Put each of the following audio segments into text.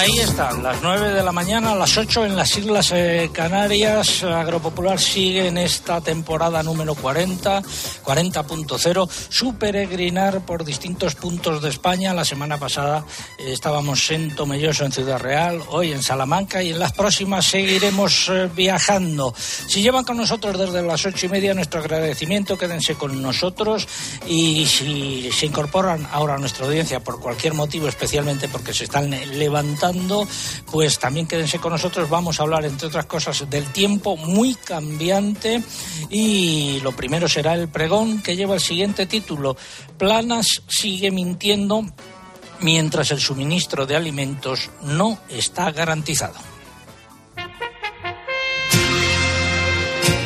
Ahí están, las 9 de la mañana, las 8 en las Islas eh, Canarias. Agropopular sigue en esta temporada número 40, 40.0, su peregrinar por distintos puntos de España. La semana pasada eh, estábamos en Tomelloso, en Ciudad Real, hoy en Salamanca y en las próximas seguiremos eh, viajando. Si llevan con nosotros desde las ocho y media, nuestro agradecimiento, quédense con nosotros y si se incorporan ahora a nuestra audiencia por cualquier motivo, especialmente porque se están levantando, pues también quédense con nosotros. Vamos a hablar, entre otras cosas, del tiempo muy cambiante y lo primero será el pregón que lleva el siguiente título. Planas sigue mintiendo mientras el suministro de alimentos no está garantizado.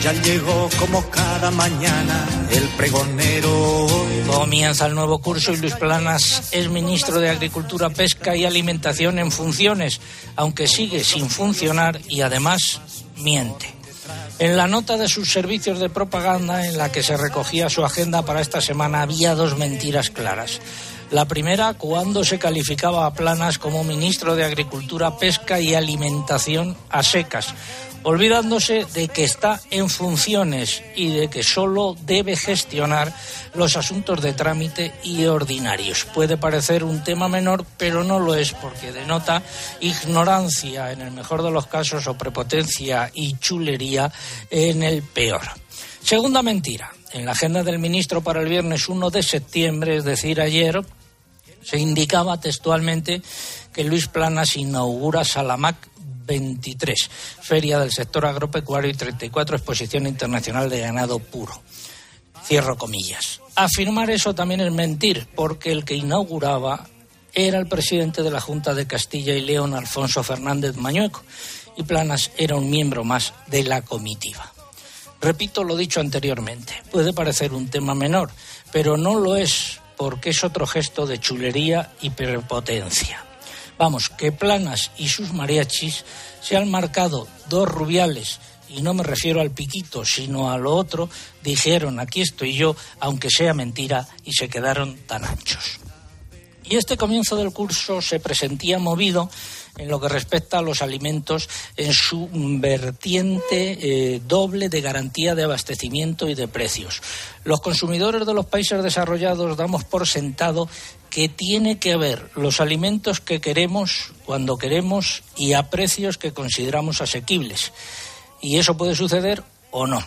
Ya llegó como cada mañana el pregonero. Comienza el nuevo curso y Luis Planas es ministro de Agricultura, Pesca y Alimentación en funciones, aunque sigue sin funcionar y además miente. En la nota de sus servicios de propaganda en la que se recogía su agenda para esta semana había dos mentiras claras. La primera, cuando se calificaba a Planas como ministro de Agricultura, Pesca y Alimentación a secas, olvidándose de que está en funciones y de que solo debe gestionar los asuntos de trámite y ordinarios. Puede parecer un tema menor, pero no lo es porque denota ignorancia en el mejor de los casos o prepotencia y chulería en el peor. Segunda mentira. En la agenda del ministro para el viernes 1 de septiembre, es decir, ayer, se indicaba textualmente que Luis Planas inaugura Salamac 23, Feria del Sector Agropecuario y 34, Exposición Internacional de Ganado Puro. Cierro comillas. Afirmar eso también es mentir, porque el que inauguraba era el presidente de la Junta de Castilla y León, Alfonso Fernández Mañueco, y Planas era un miembro más de la comitiva. Repito lo dicho anteriormente, puede parecer un tema menor, pero no lo es porque es otro gesto de chulería y prepotencia. Vamos, que Planas y sus mariachis se han marcado dos rubiales, y no me refiero al piquito, sino a lo otro, dijeron, aquí estoy yo, aunque sea mentira, y se quedaron tan anchos. Y este comienzo del curso se presentía movido en lo que respecta a los alimentos en su vertiente eh, doble de garantía de abastecimiento y de precios. Los consumidores de los países desarrollados damos por sentado que tiene que haber los alimentos que queremos cuando queremos y a precios que consideramos asequibles. Y eso puede suceder o no.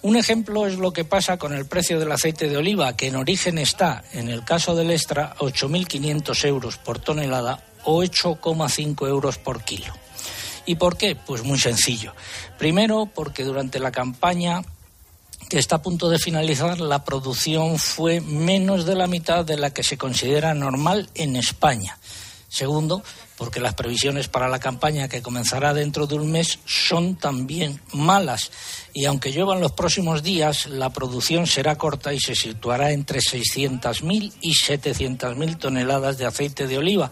Un ejemplo es lo que pasa con el precio del aceite de oliva, que en origen está, en el caso del extra, 8.500 euros por tonelada o 8,5 euros por kilo. ¿Y por qué? Pues muy sencillo. Primero, porque durante la campaña que está a punto de finalizar, la producción fue menos de la mitad de la que se considera normal en España. Segundo, porque las previsiones para la campaña que comenzará dentro de un mes son también malas. Y aunque lluevan los próximos días, la producción será corta y se situará entre 600.000 y 700.000 toneladas de aceite de oliva,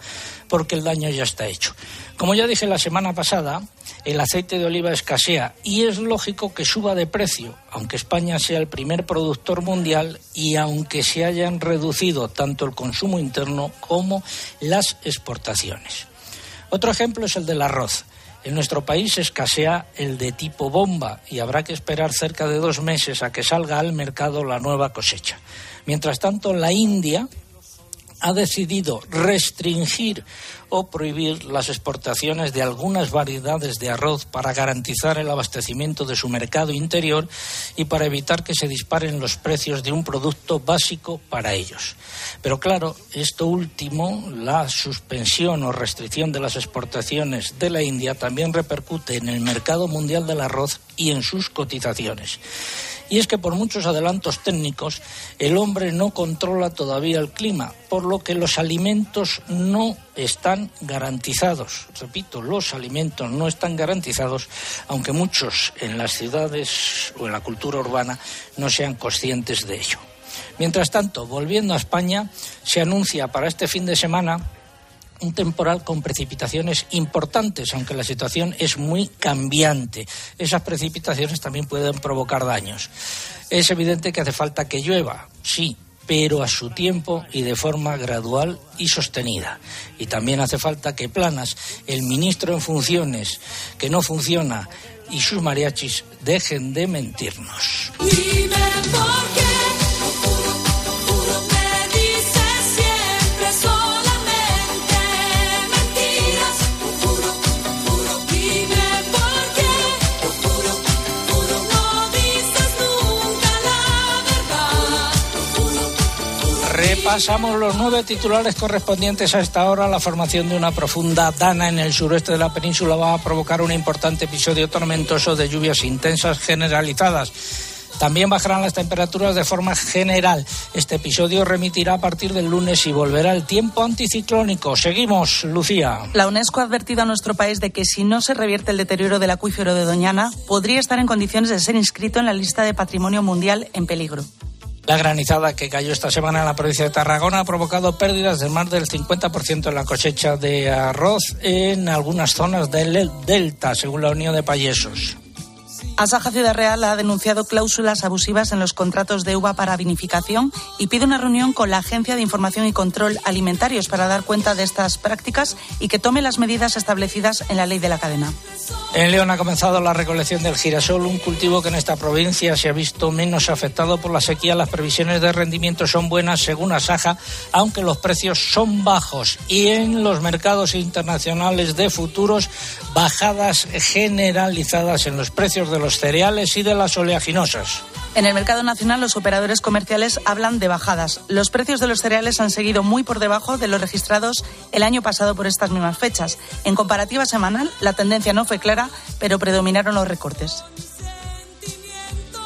porque el daño ya está hecho. Como ya dije la semana pasada, el aceite de oliva escasea y es lógico que suba de precio, aunque España sea el primer productor mundial y aunque se hayan reducido tanto el consumo interno como las exportaciones. Otro ejemplo es el del arroz. En nuestro país escasea el de tipo bomba y habrá que esperar cerca de dos meses a que salga al mercado la nueva cosecha. Mientras tanto, la India ha decidido restringir o prohibir las exportaciones de algunas variedades de arroz para garantizar el abastecimiento de su mercado interior y para evitar que se disparen los precios de un producto básico para ellos. Pero claro, esto último, la suspensión o restricción de las exportaciones de la India también repercute en el mercado mundial del arroz y en sus cotizaciones. Y es que por muchos adelantos técnicos el hombre no controla todavía el clima, por lo que los alimentos no están garantizados. Repito, los alimentos no están garantizados, aunque muchos en las ciudades o en la cultura urbana no sean conscientes de ello. Mientras tanto, volviendo a España, se anuncia para este fin de semana un temporal con precipitaciones importantes, aunque la situación es muy cambiante. Esas precipitaciones también pueden provocar daños. Es evidente que hace falta que llueva, sí, pero a su tiempo y de forma gradual y sostenida. Y también hace falta que Planas, el ministro en funciones, que no funciona, y sus mariachis dejen de mentirnos. Repasamos los nueve titulares correspondientes a esta hora. La formación de una profunda dana en el suroeste de la península va a provocar un importante episodio tormentoso de lluvias intensas generalizadas. También bajarán las temperaturas de forma general. Este episodio remitirá a partir del lunes y volverá el tiempo anticiclónico. Seguimos, Lucía. La UNESCO ha advertido a nuestro país de que si no se revierte el deterioro del acuífero de Doñana, podría estar en condiciones de ser inscrito en la lista de patrimonio mundial en peligro. La granizada que cayó esta semana en la provincia de Tarragona ha provocado pérdidas de más del 50% en la cosecha de arroz en algunas zonas del delta, según la Unión de Payesos. Asaja Ciudad Real ha denunciado cláusulas abusivas en los contratos de uva para vinificación y pide una reunión con la Agencia de Información y Control Alimentarios para dar cuenta de estas prácticas y que tome las medidas establecidas en la ley de la cadena. En León ha comenzado la recolección del girasol, un cultivo que en esta provincia se ha visto menos afectado por la sequía. Las previsiones de rendimiento son buenas según Asaja, aunque los precios son bajos. Y en los mercados internacionales de futuros, bajadas generalizadas en los precios de los cereales y de las oleaginosas. En el mercado nacional, los operadores comerciales hablan de bajadas. Los precios de los cereales han seguido muy por debajo de los registrados el año pasado por estas mismas fechas. En comparativa semanal, la tendencia no fue clara, pero predominaron los recortes.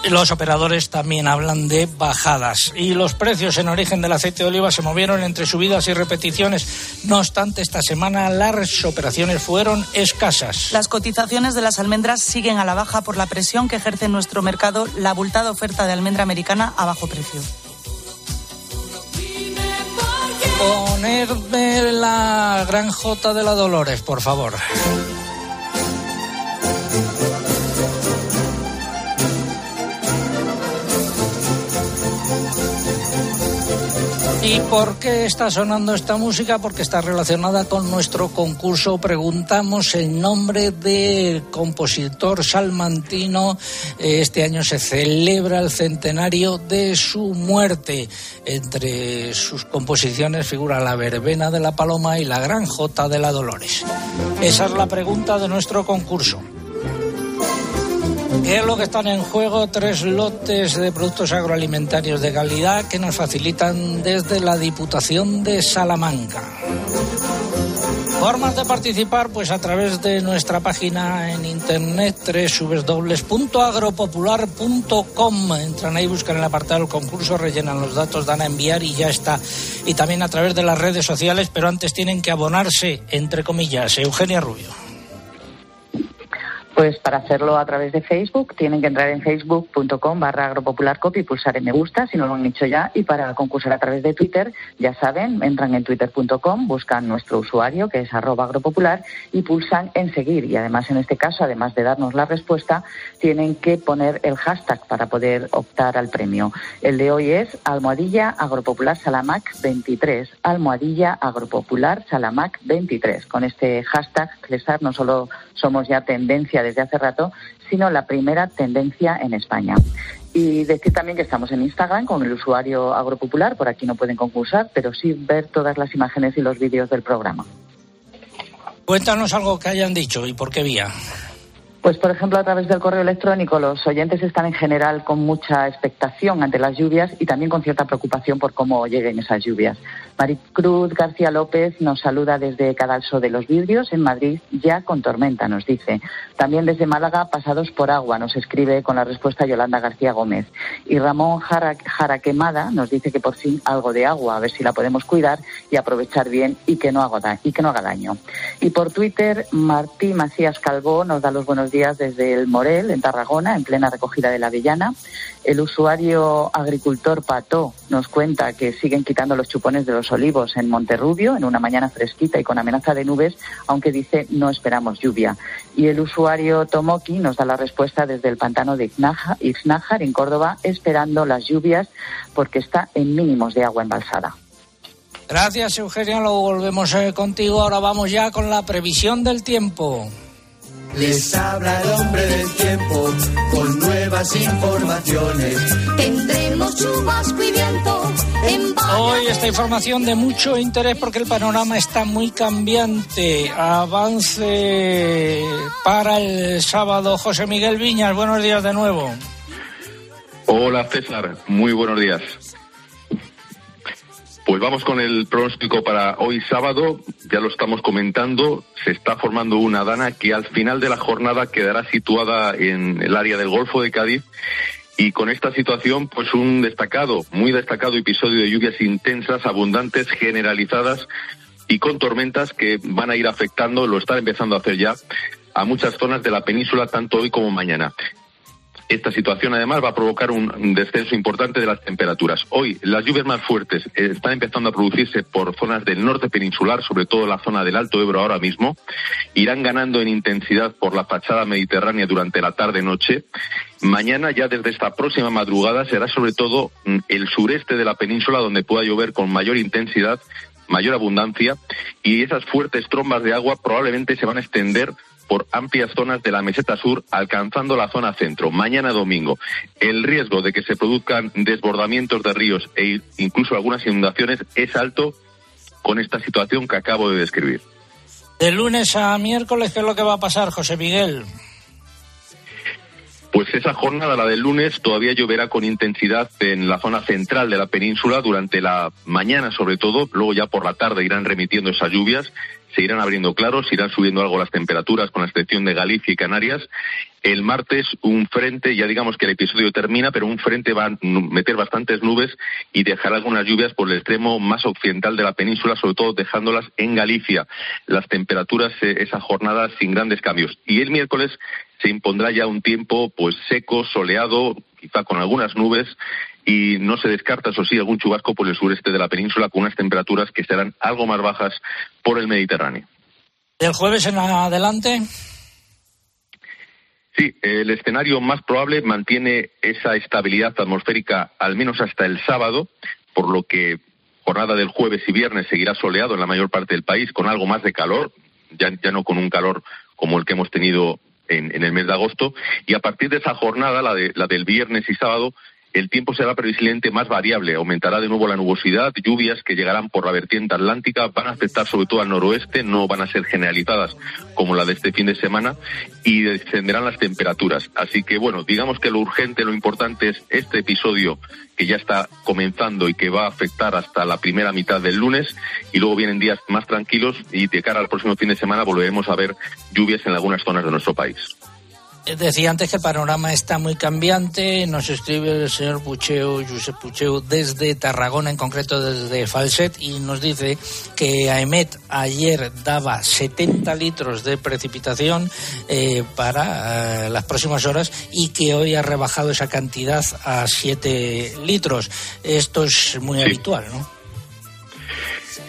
Los operadores también hablan de bajadas y los precios en origen del aceite de oliva se movieron entre subidas y repeticiones. No obstante, esta semana las operaciones fueron escasas. Las cotizaciones de las almendras siguen a la baja por la presión que ejerce en nuestro mercado la abultada oferta de almendra americana a bajo precio. Ponerme la gran J de la Dolores, por favor. ¿Y por qué está sonando esta música? Porque está relacionada con nuestro concurso. Preguntamos el nombre del compositor salmantino. Este año se celebra el centenario de su muerte. Entre sus composiciones figura La Verbena de la Paloma y La Gran Jota de la Dolores. Esa es la pregunta de nuestro concurso. ¿Qué es lo que están en juego? Tres lotes de productos agroalimentarios de calidad que nos facilitan desde la Diputación de Salamanca. Formas de participar, pues a través de nuestra página en internet www.agropopular.com. Entran ahí, buscan el apartado del concurso, rellenan los datos, dan a enviar y ya está. Y también a través de las redes sociales, pero antes tienen que abonarse, entre comillas. Eugenia Rubio. Pues para hacerlo a través de Facebook tienen que entrar en facebook.com barra agropopularcopy y pulsar en me gusta si no lo han hecho ya. Y para concursar a través de Twitter, ya saben, entran en twitter.com, buscan nuestro usuario que es arroba agropopular y pulsan en seguir. Y además en este caso, además de darnos la respuesta, tienen que poner el hashtag para poder optar al premio. El de hoy es almohadilla agropopular salamac 23. Almohadilla agropopular salamac 23. Con este hashtag, César, no solo somos ya tendencia desde hace rato, sino la primera tendencia en España. Y decir también que estamos en Instagram con el usuario Agropopular, por aquí no pueden concursar, pero sí ver todas las imágenes y los vídeos del programa. Cuéntanos algo que hayan dicho y por qué vía. Pues, por ejemplo, a través del correo electrónico, los oyentes están en general con mucha expectación ante las lluvias y también con cierta preocupación por cómo lleguen esas lluvias. Maricruz García López nos saluda desde Cadalso de los Vidrios, en Madrid, ya con tormenta, nos dice. También desde Málaga, pasados por agua, nos escribe con la respuesta Yolanda García Gómez. Y Ramón Jara, Jaraquemada nos dice que por fin algo de agua, a ver si la podemos cuidar y aprovechar bien y que no haga, y que no haga daño. Y por Twitter, Martí Macías Calvó nos da los buenos días desde el Morel, en Tarragona, en plena recogida de la avellana. El usuario agricultor Pató nos cuenta que siguen quitando los chupones de los olivos en Monterrubio en una mañana fresquita y con amenaza de nubes, aunque dice no esperamos lluvia. Y el usuario Tomoki nos da la respuesta desde el pantano de Ixnájar, en Córdoba, esperando las lluvias porque está en mínimos de agua embalsada. Gracias, Eugenio. Luego volvemos eh, contigo. Ahora vamos ya con la previsión del tiempo. Les habla el hombre del tiempo con nuevas informaciones. Tendremos chubasco y viento en Hoy esta información de mucho interés porque el panorama está muy cambiante. Avance para el sábado. José Miguel Viñas, buenos días de nuevo. Hola César, muy buenos días. Pues vamos con el pronóstico para hoy sábado. Ya lo estamos comentando. Se está formando una dana que al final de la jornada quedará situada en el área del Golfo de Cádiz. Y con esta situación, pues un destacado, muy destacado episodio de lluvias intensas, abundantes, generalizadas y con tormentas que van a ir afectando, lo están empezando a hacer ya, a muchas zonas de la península, tanto hoy como mañana. Esta situación además va a provocar un descenso importante de las temperaturas. Hoy las lluvias más fuertes eh, están empezando a producirse por zonas del norte peninsular, sobre todo la zona del Alto Ebro ahora mismo. Irán ganando en intensidad por la fachada mediterránea durante la tarde-noche. Mañana, ya desde esta próxima madrugada, será sobre todo mm, el sureste de la península donde pueda llover con mayor intensidad mayor abundancia y esas fuertes trombas de agua probablemente se van a extender por amplias zonas de la meseta sur, alcanzando la zona centro. Mañana domingo, el riesgo de que se produzcan desbordamientos de ríos e incluso algunas inundaciones es alto con esta situación que acabo de describir. De lunes a miércoles, ¿qué es lo que va a pasar, José Miguel? Pues esa jornada, la del lunes, todavía lloverá con intensidad en la zona central de la península durante la mañana sobre todo, luego ya por la tarde irán remitiendo esas lluvias se irán abriendo claros, irán subiendo algo las temperaturas con la excepción de Galicia y Canarias. El martes un frente, ya digamos que el episodio termina, pero un frente va a meter bastantes nubes y dejará algunas lluvias por el extremo más occidental de la península, sobre todo dejándolas en Galicia. Las temperaturas eh, esa jornada sin grandes cambios. Y el miércoles se impondrá ya un tiempo pues seco, soleado, quizá con algunas nubes y no se descarta, eso sí, algún chubasco por el sureste de la península con unas temperaturas que serán algo más bajas por el Mediterráneo. ¿El jueves en adelante? Sí, el escenario más probable mantiene esa estabilidad atmosférica al menos hasta el sábado, por lo que jornada del jueves y viernes seguirá soleado en la mayor parte del país con algo más de calor, ya, ya no con un calor como el que hemos tenido en, en, el mes de agosto, y a partir de esa jornada, la, de, la del viernes y sábado, el tiempo será previsiblemente más variable. Aumentará de nuevo la nubosidad, lluvias que llegarán por la vertiente atlántica, van a afectar sobre todo al noroeste, no van a ser generalizadas como la de este fin de semana y descenderán las temperaturas. Así que bueno, digamos que lo urgente, lo importante es este episodio que ya está comenzando y que va a afectar hasta la primera mitad del lunes y luego vienen días más tranquilos y de cara al próximo fin de semana volveremos a ver lluvias en algunas zonas de nuestro país. Decía antes que el panorama está muy cambiante. Nos escribe el señor Pucheu, Josep Pucheu, desde Tarragona, en concreto desde Falset, y nos dice que AEMET ayer daba 70 litros de precipitación eh, para eh, las próximas horas y que hoy ha rebajado esa cantidad a 7 litros. Esto es muy habitual, ¿no?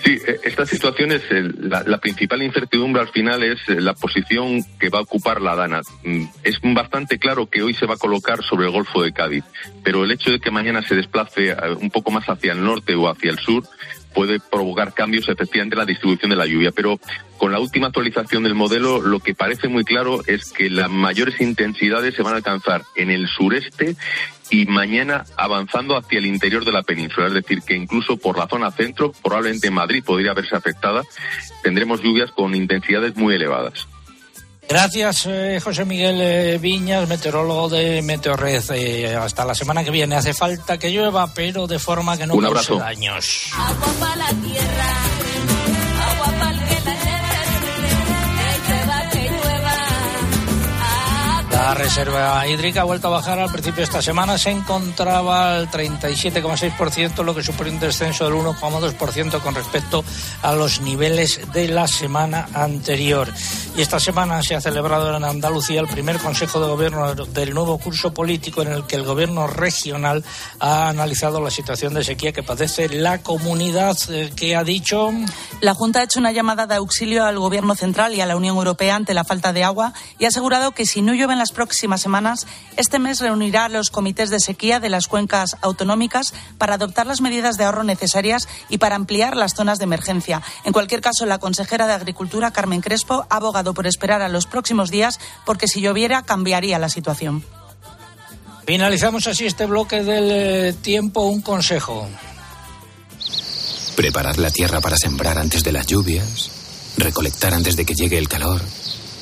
Sí, eh, esta situación es la, la, principal incertidumbre al final es eh, la posición que va a ocupar la Dana. Mm, es bastante claro que hoy se va a colocar sobre el Golfo de Cádiz, pero el hecho de que mañana se desplace eh, un poco más hacia el norte o hacia el sur puede provocar cambios efectivamente en la distribución de la lluvia. Pero con la última actualización del modelo, lo que parece muy claro es que las mayores intensidades se van a alcanzar en el sureste y mañana avanzando hacia el interior de la península. Es decir, que incluso por la zona centro, probablemente Madrid podría verse afectada, tendremos lluvias con intensidades muy elevadas. Gracias, eh, José Miguel eh, Viñas, meteorólogo de Meteorred. Eh, hasta la semana que viene. Hace falta que llueva, pero de forma que no Un cause daños. Agua para la tierra, agua para la La reserva hídrica ha vuelto a bajar al principio de esta semana. Se encontraba al 37,6%, lo que supone un descenso del 1,2% con respecto a los niveles de la semana anterior. Y esta semana se ha celebrado en Andalucía el primer Consejo de Gobierno del nuevo curso político en el que el Gobierno regional ha analizado la situación de sequía que padece la comunidad. Eh, que ha dicho? La Junta ha hecho una llamada de auxilio al Gobierno central y a la Unión Europea ante la falta de agua y ha asegurado que si no llueve en las próximas semanas, este mes reunirá a los comités de sequía de las cuencas autonómicas para adoptar las medidas de ahorro necesarias y para ampliar las zonas de emergencia. En cualquier caso, la consejera de Agricultura, Carmen Crespo, ha abogado por esperar a los próximos días porque si lloviera cambiaría la situación. Finalizamos así este bloque del eh, tiempo. Un consejo. Preparar la tierra para sembrar antes de las lluvias. Recolectar antes de que llegue el calor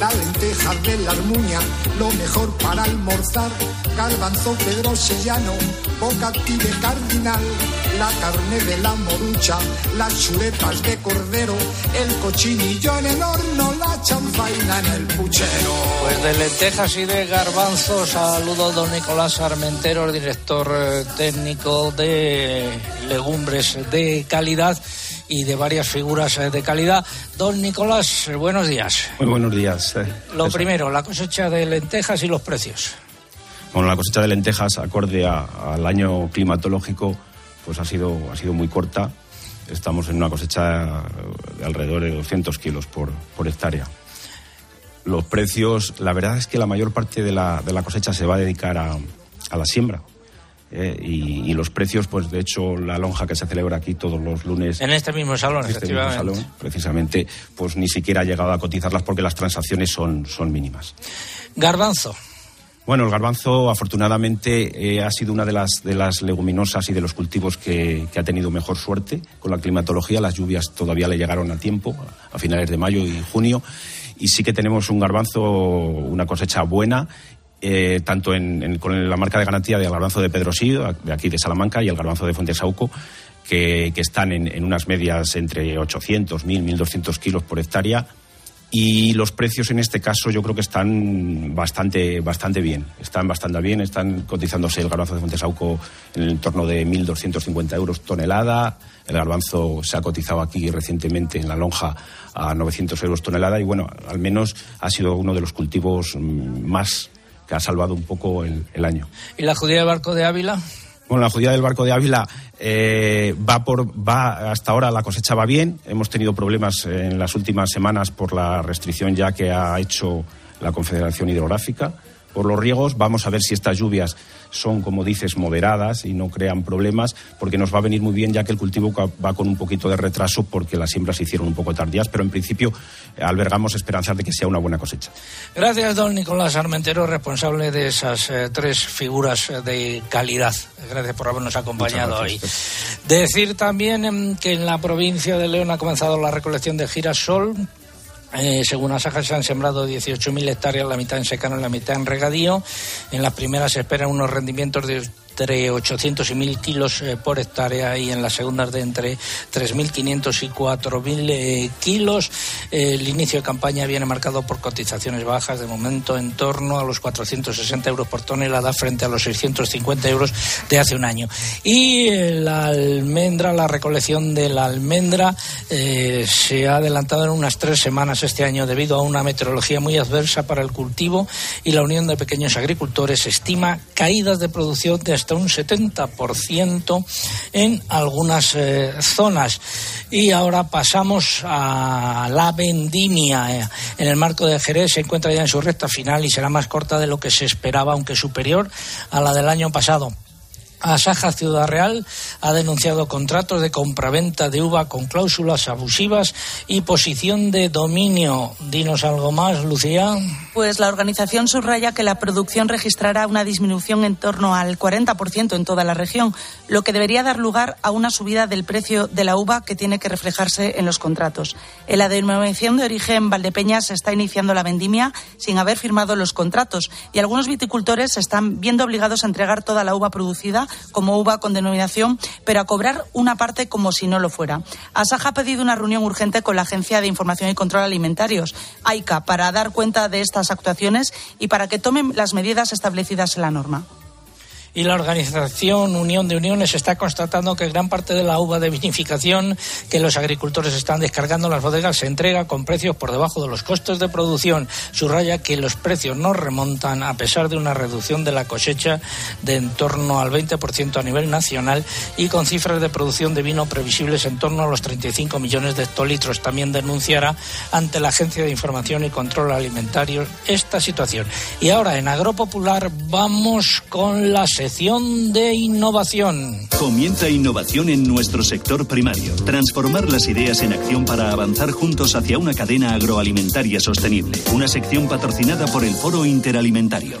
la lenteja de la armuña, lo mejor para almorzar, garbanzo Pedro Sellano, bocati de cardinal, la carne de la morucha, las chuletas de cordero, el cochinillo en el horno, la chanfaina en el puchero. Pues de lentejas y de garbanzos, saludo don Nicolás Armentero, director eh, técnico de legumbres de calidad y de varias figuras eh, de calidad. Don Nicolás, buenos días. Muy buenos días. Eh. Lo primero, la cosecha de lentejas y los precios. Bueno, la cosecha de lentejas, acorde al año climatológico, pues ha sido, ha sido muy corta. Estamos en una cosecha de alrededor de 200 kilos por, por hectárea. Los precios, la verdad es que la mayor parte de la, de la cosecha se va a dedicar a, a la siembra eh, y, los precios, pues de hecho, la lonja que se celebra aquí todos los lunes. En este mismo salón, este efectivamente. precisamente, pues ni siquiera ha llegado a cotizarlas porque las transacciones son, son mínimas. Garbanzo. Bueno, el garbanzo afortunadamente eh, ha sido una de las, de las leguminosas y de los cultivos que, que, ha tenido mejor suerte con la climatología. Las lluvias todavía le llegaron a tiempo, a finales de mayo y junio. Y sí que tenemos un garbanzo, una cosecha buena eh, tanto con la marca de garantía del garbanzo de Pedro de aquí de Salamanca, y el garbanzo de Fuentesauco, que, que están en, unas medias entre 800, 1000, 1200 kilos por hectárea. Y los precios en este caso yo creo que están bastante, bastante bien. Están bastante bien, están cotizándose el garbanzo de Fuentesauco en el entorno de 1.250 euros tonelada. El garbanzo se ha cotizado aquí recientemente en la lonja a 900 euros tonelada y bueno, al menos ha sido uno de los cultivos mm, más que ha salvado un poco el, año. ¿Y la judía del barco de Ávila? Bueno, la judía del barco de Ávila eh, va por va hasta ahora la cosecha va bien. Hemos tenido problemas en las últimas semanas por la restricción ya que ha hecho la Confederación Hidrográfica por los riegos. Vamos a ver si estas lluvias son, como dices, moderadas y no crean problemas, porque nos va a venir muy bien ya que el cultivo va con un poquito de retraso porque las siembras se hicieron un poco tardías, pero en principio albergamos esperanzas de que sea una buena cosecha. Gracias, don Nicolás Armentero, responsable de esas eh, tres figuras de calidad. Gracias por habernos acompañado hoy. Decir también em, que en la provincia de León ha comenzado la recolección de girasol eh, según Asaja se han sembrado 18.000 hectáreas, la mitad en secano y la mitad en regadío. En las primeras se esperan unos rendimientos de entre 800 y 1.000 kilos eh, por hectárea y en las segundas de entre 3.500 y 4.000 eh, kilos. el inicio de campaña viene marcado por cotizaciones bajas, de momento en torno a los 460 euros por tonelada frente a los 650 euros de hace un año. Y eh, la almendra, la recolección de la almendra se ha adelantado en unas tres semanas este año debido a una meteorología muy adversa para el cultivo y la Unión de Pequeños Agricultores estima caídas de producción de hasta un 70% en algunas eh, zonas. Y ahora pasamos a la vendimia. Eh, en el marco de Jerez se encuentra ya en su recta final y será más corta de lo que se esperaba, aunque superior a la del año pasado Asaja Ciudad Real ha denunciado contratos de compraventa de uva con cláusulas abusivas y posición de dominio. Dinos algo más, Lucía. Pues la organización subraya que la producción registrará una disminución en torno al 40% en toda la región, lo que debería dar lugar a una subida del precio de la uva que tiene que reflejarse en los contratos. En la denominación de origen Valdepeñas se está iniciando la vendimia sin haber firmado los contratos y algunos viticultores se están viendo obligados a entregar toda la uva producida como uva con denominación, pero a cobrar una parte como si no lo fuera. Asaja ha pedido una reunión urgente con la Agencia de Información y Control Alimentarios, AICA, para dar cuenta de estas actuaciones y para que tomen las medidas establecidas en la norma y la organización Unión de Uniones está constatando que gran parte de la uva de vinificación que los agricultores están descargando en las bodegas se entrega con precios por debajo de los costes de producción. Subraya que los precios no remontan a pesar de una reducción de la cosecha de en torno al 20% a nivel nacional y con cifras de producción de vino previsibles en torno a los 35 millones de hectolitros. También denunciará ante la Agencia de Información y Control Alimentario esta situación. Y ahora en Agropopular vamos con la de innovación. Comienza innovación en nuestro sector primario. Transformar las ideas en acción para avanzar juntos hacia una cadena agroalimentaria sostenible. Una sección patrocinada por el Foro Interalimentario.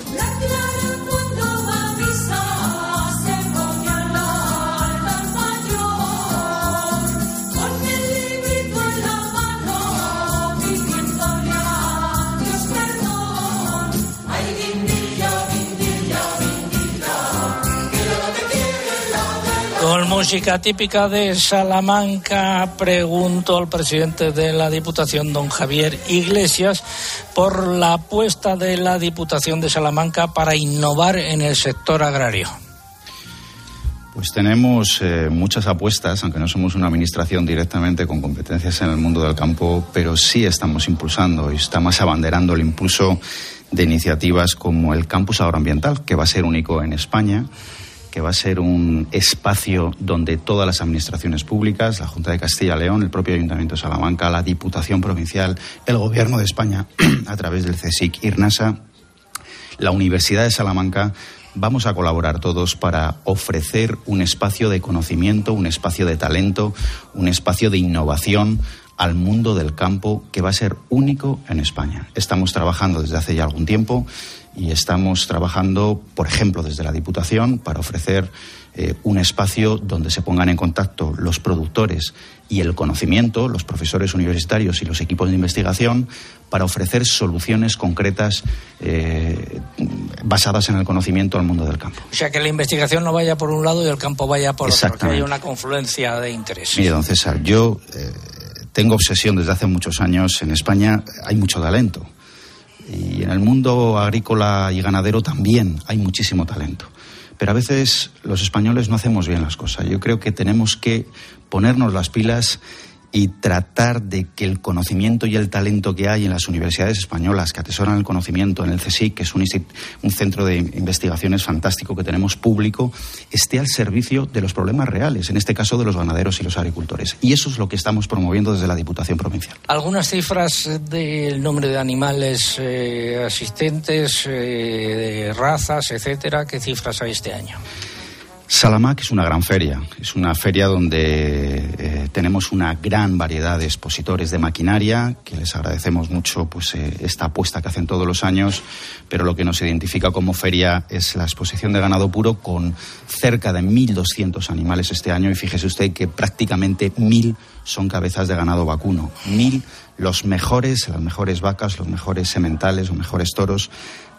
Música típica de Salamanca, pregunto al presidente de la Diputación, don Javier Iglesias, por la apuesta de la Diputación de Salamanca para innovar en el sector agrario. Pues tenemos eh, muchas apuestas, aunque no somos una administración directamente con competencias en el mundo del campo, pero sí estamos impulsando y estamos abanderando el impulso de iniciativas como el campus agroambiental, que va a ser único en España que va a ser un espacio donde todas las administraciones públicas, la Junta de Castilla y León, el propio Ayuntamiento de Salamanca, la Diputación Provincial, el Gobierno de España, a través del CSIC, IRNASA, la Universidad de Salamanca, vamos a colaborar todos para ofrecer un espacio de conocimiento, un espacio de talento, un espacio de innovación al mundo del campo que va a ser único en España. Estamos trabajando desde hace ya algún tiempo y estamos trabajando, por ejemplo, desde la Diputación para ofrecer eh, un espacio donde se pongan en contacto los productores y el conocimiento, los profesores universitarios y los equipos de investigación, para ofrecer soluciones concretas eh, basadas en el conocimiento al mundo del campo. O sea, que la investigación no vaya por un lado y el campo vaya por otro, que haya una confluencia de intereses. Mire, don César, yo eh, tengo obsesión desde hace muchos años. En España hay mucho talento y en el mundo agrícola y ganadero también hay muchísimo talento. Pero a veces los españoles no hacemos bien las cosas. Yo creo que tenemos que ponernos las pilas y tratar de que el conocimiento y el talento que hay en las universidades españolas que atesoran el conocimiento, en el CSIC, que es un, centro de investigaciones fantástico que tenemos público, esté al servicio de los problemas reales, en este caso de los ganaderos y los agricultores. Y eso es lo que estamos promoviendo desde la Diputación Provincial. Algunas cifras del nombre de animales eh, asistentes, eh, de razas, etcétera, ¿qué cifras hay este año? Salamac es una gran feria, es una feria donde eh, tenemos una gran variedad de expositores de maquinaria, que les agradecemos mucho pues, eh, esta apuesta que hacen todos los años, pero lo que nos identifica como feria es la exposición de ganado puro con cerca de 1.200 animales este año. Y fíjese usted que prácticamente 1.000 son cabezas de ganado vacuno, 1.000 los mejores, las mejores vacas, los mejores sementales, los mejores toros,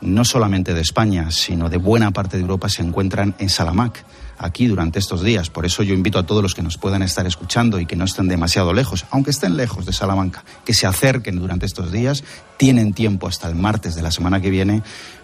no solamente de España, sino de buena parte de Europa se encuentran en Salamac aquí durante estos días. Por eso yo invito a todos los que nos puedan estar escuchando y que no estén demasiado lejos, aunque estén lejos de Salamanca, que se acerquen durante estos días. Tienen tiempo hasta el martes de la semana que viene,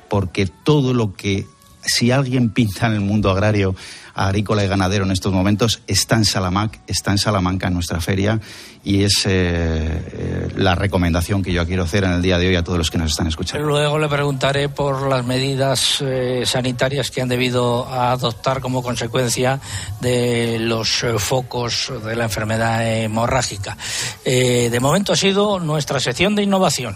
porque todo lo que si alguien pinta en el mundo agrario, agrícola y ganadero en estos momentos, está en Salamac, está en Salamanca en nuestra feria y es eh, eh, la recomendación que yo quiero hacer en el día de hoy a todos los que nos están escuchando. Luego le preguntaré por las medidas eh, sanitarias que han debido adoptar como consecuencia de los focos de la enfermedad hemorrágica. de momento ha sido nuestra sección de innovación.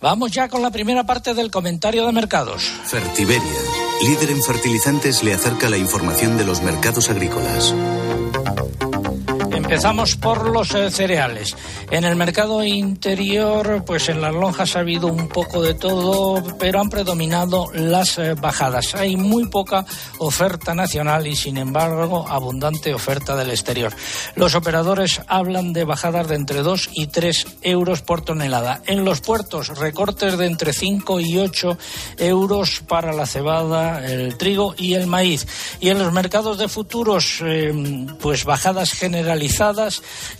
Vamos ya con la primera parte del comentario de mercados. Fertiberia, líder en fertilizantes, le acerca la información de los mercados agrícolas. Empezamos por los eh, cereales. En el mercado interior, pues en las lonjas ha habido un poco de todo, pero han predominado las eh, bajadas. Hay muy poca oferta nacional y, sin embargo, abundante oferta del exterior. Los operadores hablan de bajadas de entre 2 y 3 euros por tonelada. En los puertos, recortes de entre 5 y 8 euros para la cebada, el trigo y el maíz. Y en los mercados de futuros, eh, pues bajadas generalizadas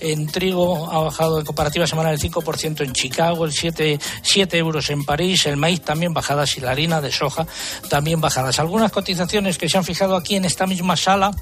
en trigo ha bajado en comparativa semanal el 5% en Chicago, el 7, 7 euros en París, el maíz también bajadas y la harina de soja también bajadas. Algunas cotizaciones que se han fijado aquí en esta misma sala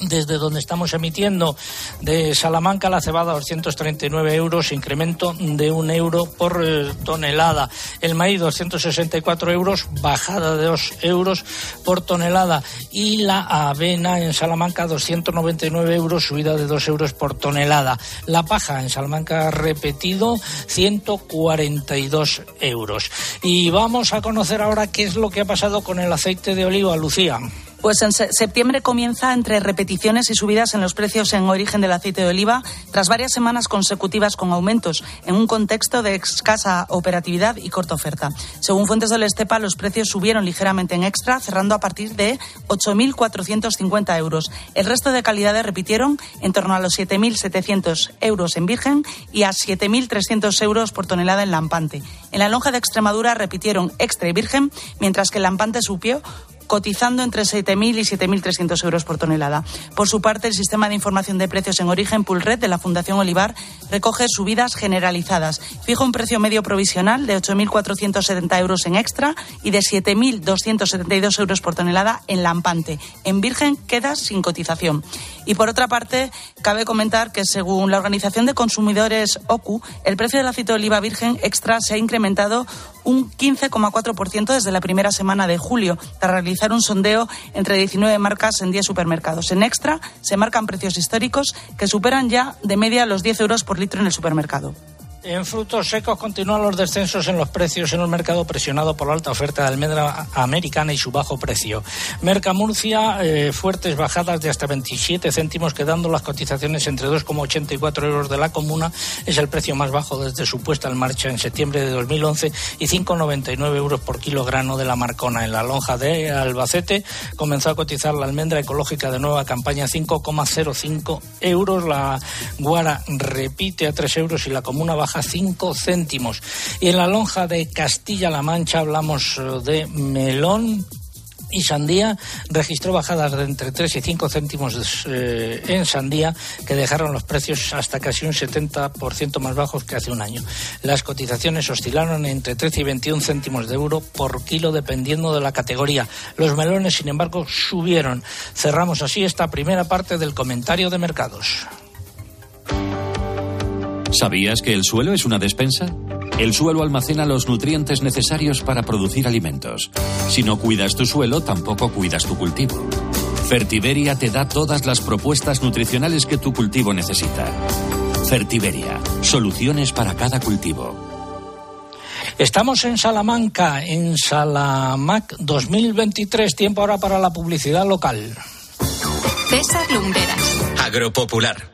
desde donde estamos emitiendo de Salamanca la cebada 239 euros, incremento de un euro por eh, tonelada. El maíz 264 euros, bajada de dos euros por tonelada. Y la avena en Salamanca 299 euros, subida de dos euros por tonelada. La paja en Salamanca repetido 142 euros. Y vamos a conocer ahora qué es lo que ha pasado con el aceite de oliva, Lucía. Pues en septiembre comienza entre repeticiones y subidas en los precios en origen del aceite de oliva, tras varias semanas consecutivas con aumentos, en un contexto de escasa operatividad y corta oferta. Según fuentes del Estepa, los precios subieron ligeramente en extra, cerrando a partir de 8.450 euros. El resto de calidades repitieron en torno a los 7.700 euros en virgen y a 7.300 euros por tonelada en lampante. En la lonja de Extremadura repitieron extra y virgen, mientras que el lampante subió cotizando entre 7.000 y 7.300 euros por tonelada. Por su parte, el sistema de información de precios en origen Pulred de la Fundación Olivar recoge subidas generalizadas. Fija un precio medio provisional de 8.470 euros en extra y de 7.272 euros por tonelada en lampante. En virgen queda sin cotización. Y por otra parte, cabe comentar que según la Organización de Consumidores OCU, el precio del aceite de oliva virgen extra se ha incrementado un 15,4% desde la primera semana de julio, tras realizar un sondeo entre 19 marcas en 10 supermercados. En extra se marcan precios históricos que superan ya de media los 10 euros por litro en el supermercado. En frutos secos continúan los descensos en los precios en un mercado presionado por la alta oferta de almendra americana y su bajo precio. Merca Murcia, eh, fuertes bajadas de hasta 27 céntimos, quedando las cotizaciones entre 2,84 euros de la comuna. Es el precio más bajo desde su puesta en marcha en septiembre de 2011 y 5,99 euros por kilogramo de la Marcona. En la lonja de Albacete comenzó a cotizar la almendra ecológica de nueva campaña 5,05 euros. La guara repite a 3 euros y la comuna baja a 5 céntimos. Y en la lonja de Castilla-La Mancha hablamos eh, de melón y sandía registró bajadas de entre 3 y 5 céntimos eh, en sandía que dejaron los precios hasta casi un 70% más bajos que hace un año. Las cotizaciones oscilaron entre 13 y 21 céntimos de euro por kilo dependiendo de la categoría. Los melones, sin embargo, subieron. Cerramos así esta primera parte del comentario de mercados. ¿Sabías que el suelo es una despensa? El suelo almacena los nutrientes necesarios para producir alimentos. Si no cuidas tu suelo, tampoco cuidas tu cultivo. Fertiberia te da todas las propuestas nutricionales que tu cultivo necesita. Fertiberia, soluciones para cada cultivo. Estamos en Salamanca, en Salamac 2023, tiempo ahora para la publicidad local. César Lumberas. Agropopular.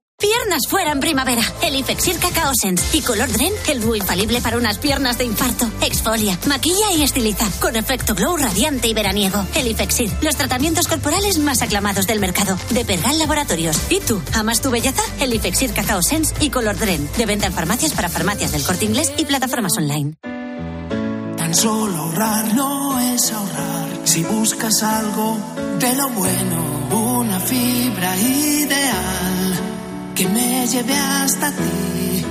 Piernas fuera en primavera. El Ifexir Cacao Sense y Color Dren, el dúo infalible para unas piernas de infarto. Exfolia, maquilla y estiliza. Con efecto glow radiante y veraniego. El Ifexir, los tratamientos corporales más aclamados del mercado. De Pergal Laboratorios. ¿Y tú? ¿Amas tu belleza? El Ifexir Cacao Sense y Color Dren. De venta en farmacias para farmacias del corte inglés y plataformas online. Tan solo ahorrar no es ahorrar. Si buscas algo de lo bueno, una fibra ideal que me lleve hasta ti.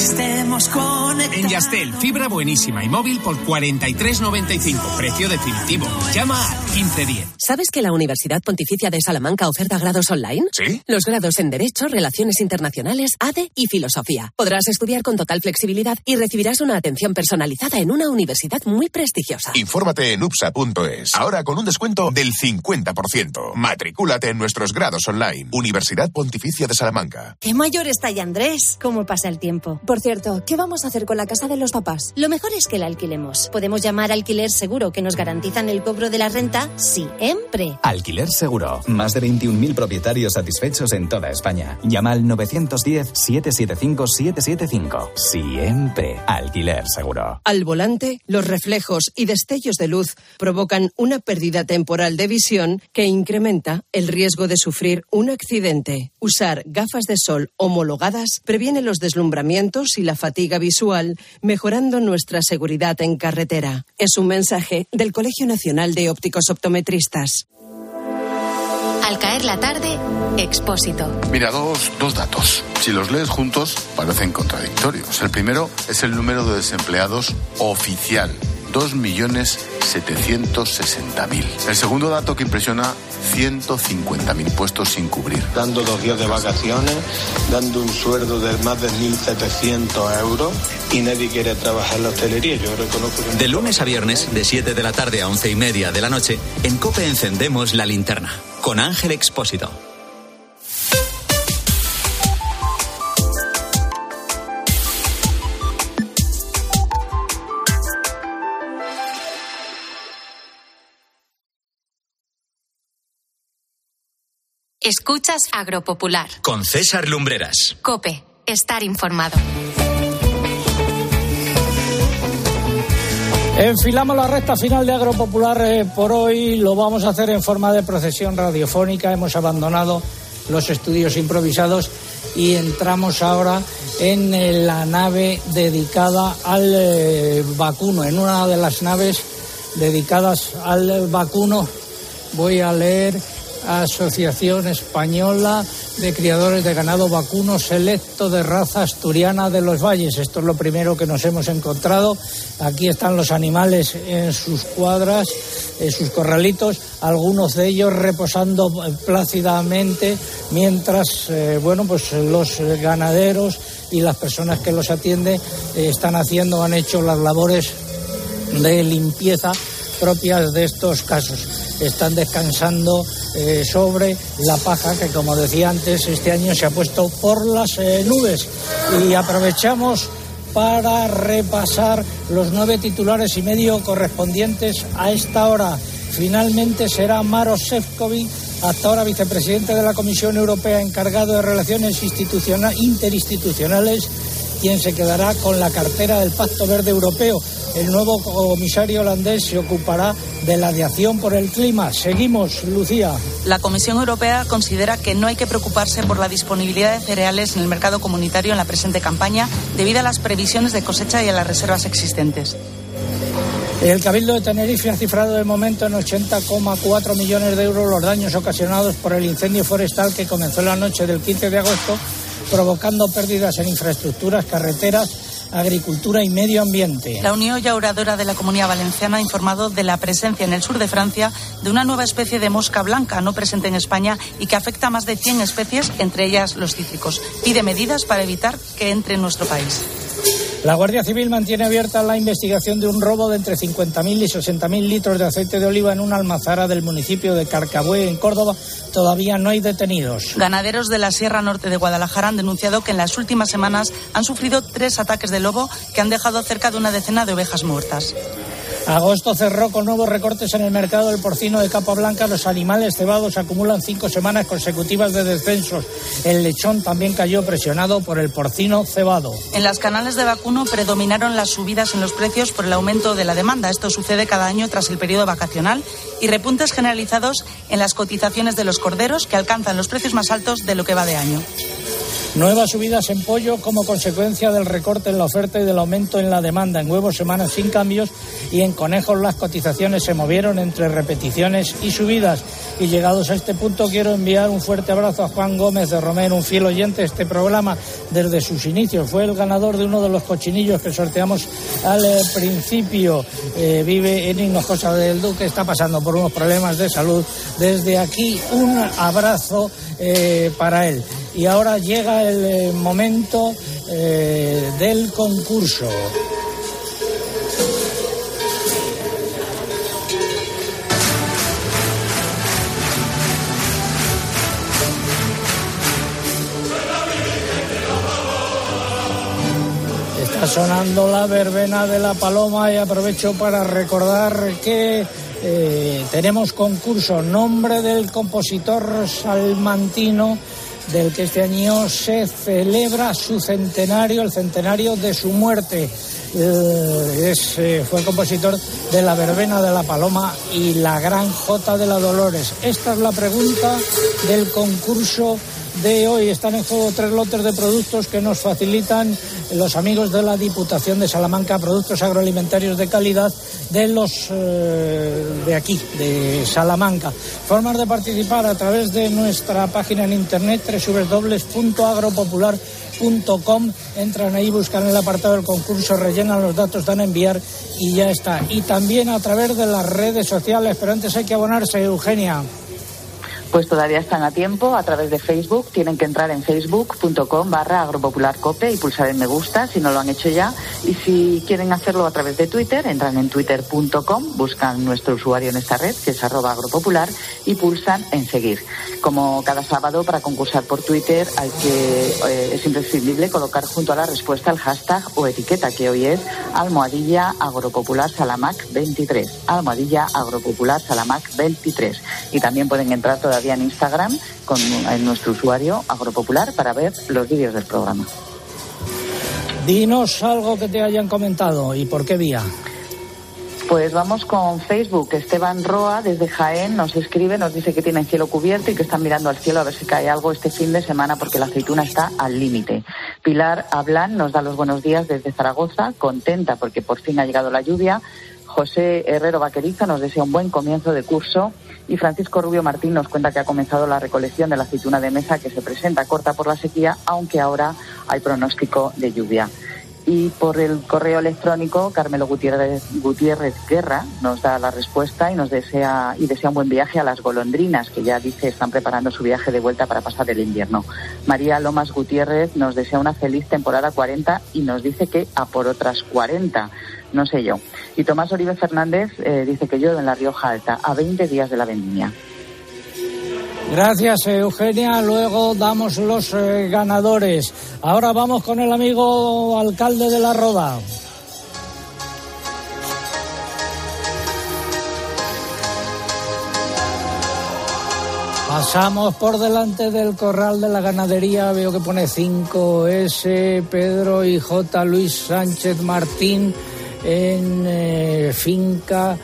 Estemos conectados. En Yastel, fibra buenísima y móvil por 43.95. Precio definitivo. Llama al 1510. ¿Sabes que la Universidad Pontificia de Salamanca oferta grados online? ¿Sí? Los grados en Derecho, Relaciones Internacionales, ADE y Filosofía. Podrás estudiar con total flexibilidad y recibirás una atención personalizada en una universidad muy prestigiosa. Infórmate en upsa.es. Ahora con un descuento del 50%. Matricúlate en nuestros grados online. Universidad Pontificia de Salamanca. Qué mayor está ya Andrés. ¿Cómo pasa el tiempo? Por cierto, ¿qué vamos a hacer con la casa de los papás? Lo mejor es que la alquilemos. Podemos llamar alquiler seguro que nos garantizan el cobro de la renta siempre. Alquiler seguro. Más de 21.000 propietarios satisfechos en toda España. Llama al 910-775-775. Siempre. Alquiler seguro. Al volante, los reflejos y destellos de luz provocan una pérdida temporal de visión que incrementa el riesgo de sufrir un accidente. Usar gafas de sol homologadas previene los deslumbramientos y la fatiga visual, mejorando nuestra seguridad en carretera. Es un mensaje del Colegio Nacional de Ópticos Optometristas. Al caer la tarde, Expósito. Mira, dos, dos datos. Si los lees juntos, parecen contradictorios. El primero es el número de desempleados oficial. 2.760.000. El segundo dato que impresiona, 150.000 puestos sin cubrir. Dando dos días de vacaciones, dando un sueldo de más de 1.700 euros y nadie quiere trabajar en la hostelería. Yo reconozco que... De lunes a viernes, de 7 de la tarde a 11 y media de la noche, en COPE encendemos la linterna. Con Ángel Expósito. Escuchas Agropopular. Con César Lumbreras. Cope, estar informado. Enfilamos la recta final de Agropopular eh, por hoy. Lo vamos a hacer en forma de procesión radiofónica. Hemos abandonado los estudios improvisados y entramos ahora en eh, la nave dedicada al eh, vacuno. En una de las naves dedicadas al vacuno voy a leer Asociación Española de Criadores de Ganado Vacuno Selecto de Raza Asturiana de los Valles. Esto es lo primero que nos hemos encontrado. Aquí están los animales en sus cuadras, en sus corralitos, algunos de ellos reposando plácidamente mientras, eh, bueno, pues los ganaderos y las personas que los atienden eh, están haciendo, han hecho las labores de limpieza propias de estos casos. Están descansando eh, sobre la paja que, como decía antes, este año se ha puesto por las eh, nubes. Y aprovechamos para repasar los nueve titulares y medio correspondientes a esta hora. Finalmente será Maro Sefcovic, hasta ahora vicepresidente de la Comisión Europea encargado de relaciones institucional, interinstitucionales, quien se quedará con la cartera del Pacto Verde Europeo. El nuevo comisario holandés se ocupará de la aviación por el clima. Seguimos, Lucía. La Comisión Europea considera que no hay que preocuparse por la disponibilidad de cereales en el mercado comunitario en la presente campaña debido a las previsiones de cosecha y a las reservas existentes. El Cabildo de Tenerife ha cifrado de momento en 80,4 millones de euros los daños ocasionados por el incendio forestal que comenzó la noche del 15 de agosto, provocando pérdidas en infraestructuras, carreteras, agricultura y medio ambiente. La Unión Llauradora de la Comunidad Valenciana ha informado de la presencia en el sur de Francia de una nueva especie de mosca blanca no presente en España y que afecta a más de 100 especies, entre ellas los cítricos. Pide medidas para evitar que entre en nuestro país. La Guardia Civil mantiene abierta la investigación de un robo de entre 50.000 y 60.000 litros de aceite de oliva en una almazara del municipio de Carcabué, en Córdoba. Todavía no hay detenidos. Ganaderos de la Sierra Norte de Guadalajara han denunciado que en las últimas semanas han sufrido tres ataques de lobo que han dejado cerca de una decena de ovejas muertas. Agosto cerró con nuevos recortes en el mercado del porcino de capa blanca. Los animales cebados acumulan cinco semanas consecutivas de descensos. El lechón también cayó presionado por el porcino cebado. En las canales de vacuno predominaron las subidas en los precios por el aumento de la demanda. Esto sucede cada año tras el periodo vacacional y repuntes generalizados en las cotizaciones de los corderos que alcanzan los precios más altos de lo que va de año. Nuevas subidas en pollo como consecuencia del recorte en la oferta y del aumento en la demanda. En huevos semanas sin cambios y en conejos las cotizaciones se movieron entre repeticiones y subidas. Y llegados a este punto quiero enviar un fuerte abrazo a Juan Gómez de Romero, un fiel oyente de este programa desde sus inicios. Fue el ganador de uno de los cochinillos que sorteamos al eh, principio. Eh, vive en Hinojosa del Duque, está pasando por unos problemas de salud. Desde aquí un abrazo eh, para él. Y ahora llega el eh, momento eh, del concurso. Está sonando la verbena de la paloma y aprovecho para recordar que eh, tenemos concurso nombre del compositor salmantino del que este año se celebra su centenario, el centenario de su muerte. Eh, es, eh, fue compositor de La Verbena de la Paloma y La Gran Jota de la Dolores. Esta es la pregunta del concurso de hoy. Están en juego tres lotes de productos que nos facilitan los amigos de la Diputación de Salamanca, productos agroalimentarios de calidad de los eh, de aquí, de Salamanca. Formas de participar a través de nuestra página en internet www.agropopular.com. Entran ahí, buscan el apartado del concurso, rellenan los datos, dan a enviar y ya está. Y también a través de las redes sociales, pero antes hay que abonarse, Eugenia pues todavía están a tiempo a través de Facebook. Tienen que entrar en facebook.com barra agropopularcope y pulsar en me gusta si no lo han hecho ya. Y si quieren hacerlo a través de Twitter, entran en twitter.com, buscan nuestro usuario en esta red, que es arroba agropopular, y pulsan en seguir. Como cada sábado, para concursar por Twitter que, eh, es imprescindible colocar junto a la respuesta el hashtag o etiqueta, que hoy es almohadilla agropopular salamac 23. Almohadilla agropopular salamac 23. Y también pueden entrar todavía en Instagram con en nuestro usuario Agropopular para ver los vídeos del programa. Dinos algo que te hayan comentado y por qué vía. Pues vamos con Facebook. Esteban Roa desde Jaén nos escribe, nos dice que tiene el cielo cubierto y que están mirando al cielo a ver si cae algo este fin de semana porque la aceituna está al límite. Pilar Hablan nos da los buenos días desde Zaragoza, contenta porque por fin ha llegado la lluvia. José Herrero Vaqueriza nos desea un buen comienzo de curso y Francisco Rubio Martín nos cuenta que ha comenzado la recolección de la aceituna de mesa que se presenta corta por la sequía, aunque ahora hay pronóstico de lluvia. Y por el correo electrónico, Carmelo Gutiérrez, Guerra nos da la respuesta y nos desea y desea un buen viaje a las golondrinas, que ya dice están preparando su viaje de vuelta para pasar el invierno. María Lomas Gutiérrez nos desea una feliz temporada 40 y nos dice que a por otras 40 no sé yo. Y Tomás Oribe Fernández eh, dice que yo en La Rioja Alta, a 20 días de la vendimia. Gracias, Eugenia. Luego damos los eh, ganadores. Ahora vamos con el amigo alcalde de La Roda. Pasamos por delante del corral de la ganadería, veo que pone 5S, Pedro y J. Luis Sánchez Martín en eh, finca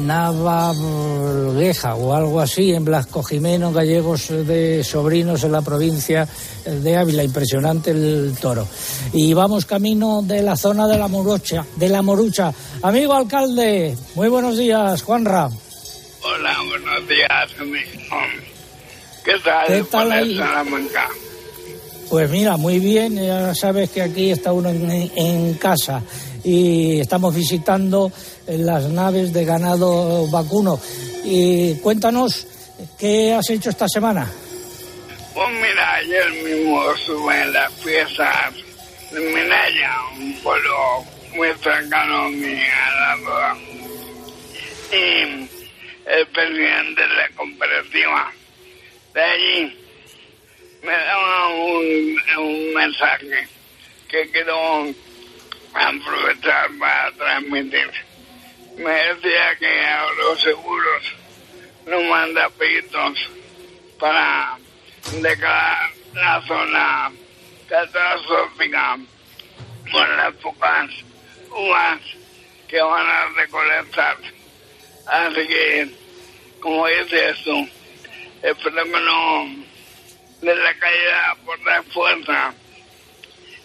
Navargueja o algo así, en Blasco Jimeno, gallegos de sobrinos en la provincia de Ávila. Impresionante el toro. Y vamos camino de la zona de la Morucha. De la Morucha. Amigo alcalde, muy buenos días, Juanra. Hola, buenos días, amigo. ¿Qué tal? ¿Qué tal ahí? Salamanca? Pues mira, muy bien, ya sabes que aquí está uno en, en casa y estamos visitando las naves de ganado vacuno. Y cuéntanos, ¿qué has hecho esta semana? Pues mira, ayer mismo sube las piezas de Minaya, un pueblo muy cercano a Y el presidente de la cooperativa de allí me daba un, un mensaje que quiero aprovechar para transmitir. me decía que los seguros no manda peritos para declarar la zona catastrófica por las pocas uvas que van a recolectar. Así que, como dice esto, el fenómeno de la caída por la fuerza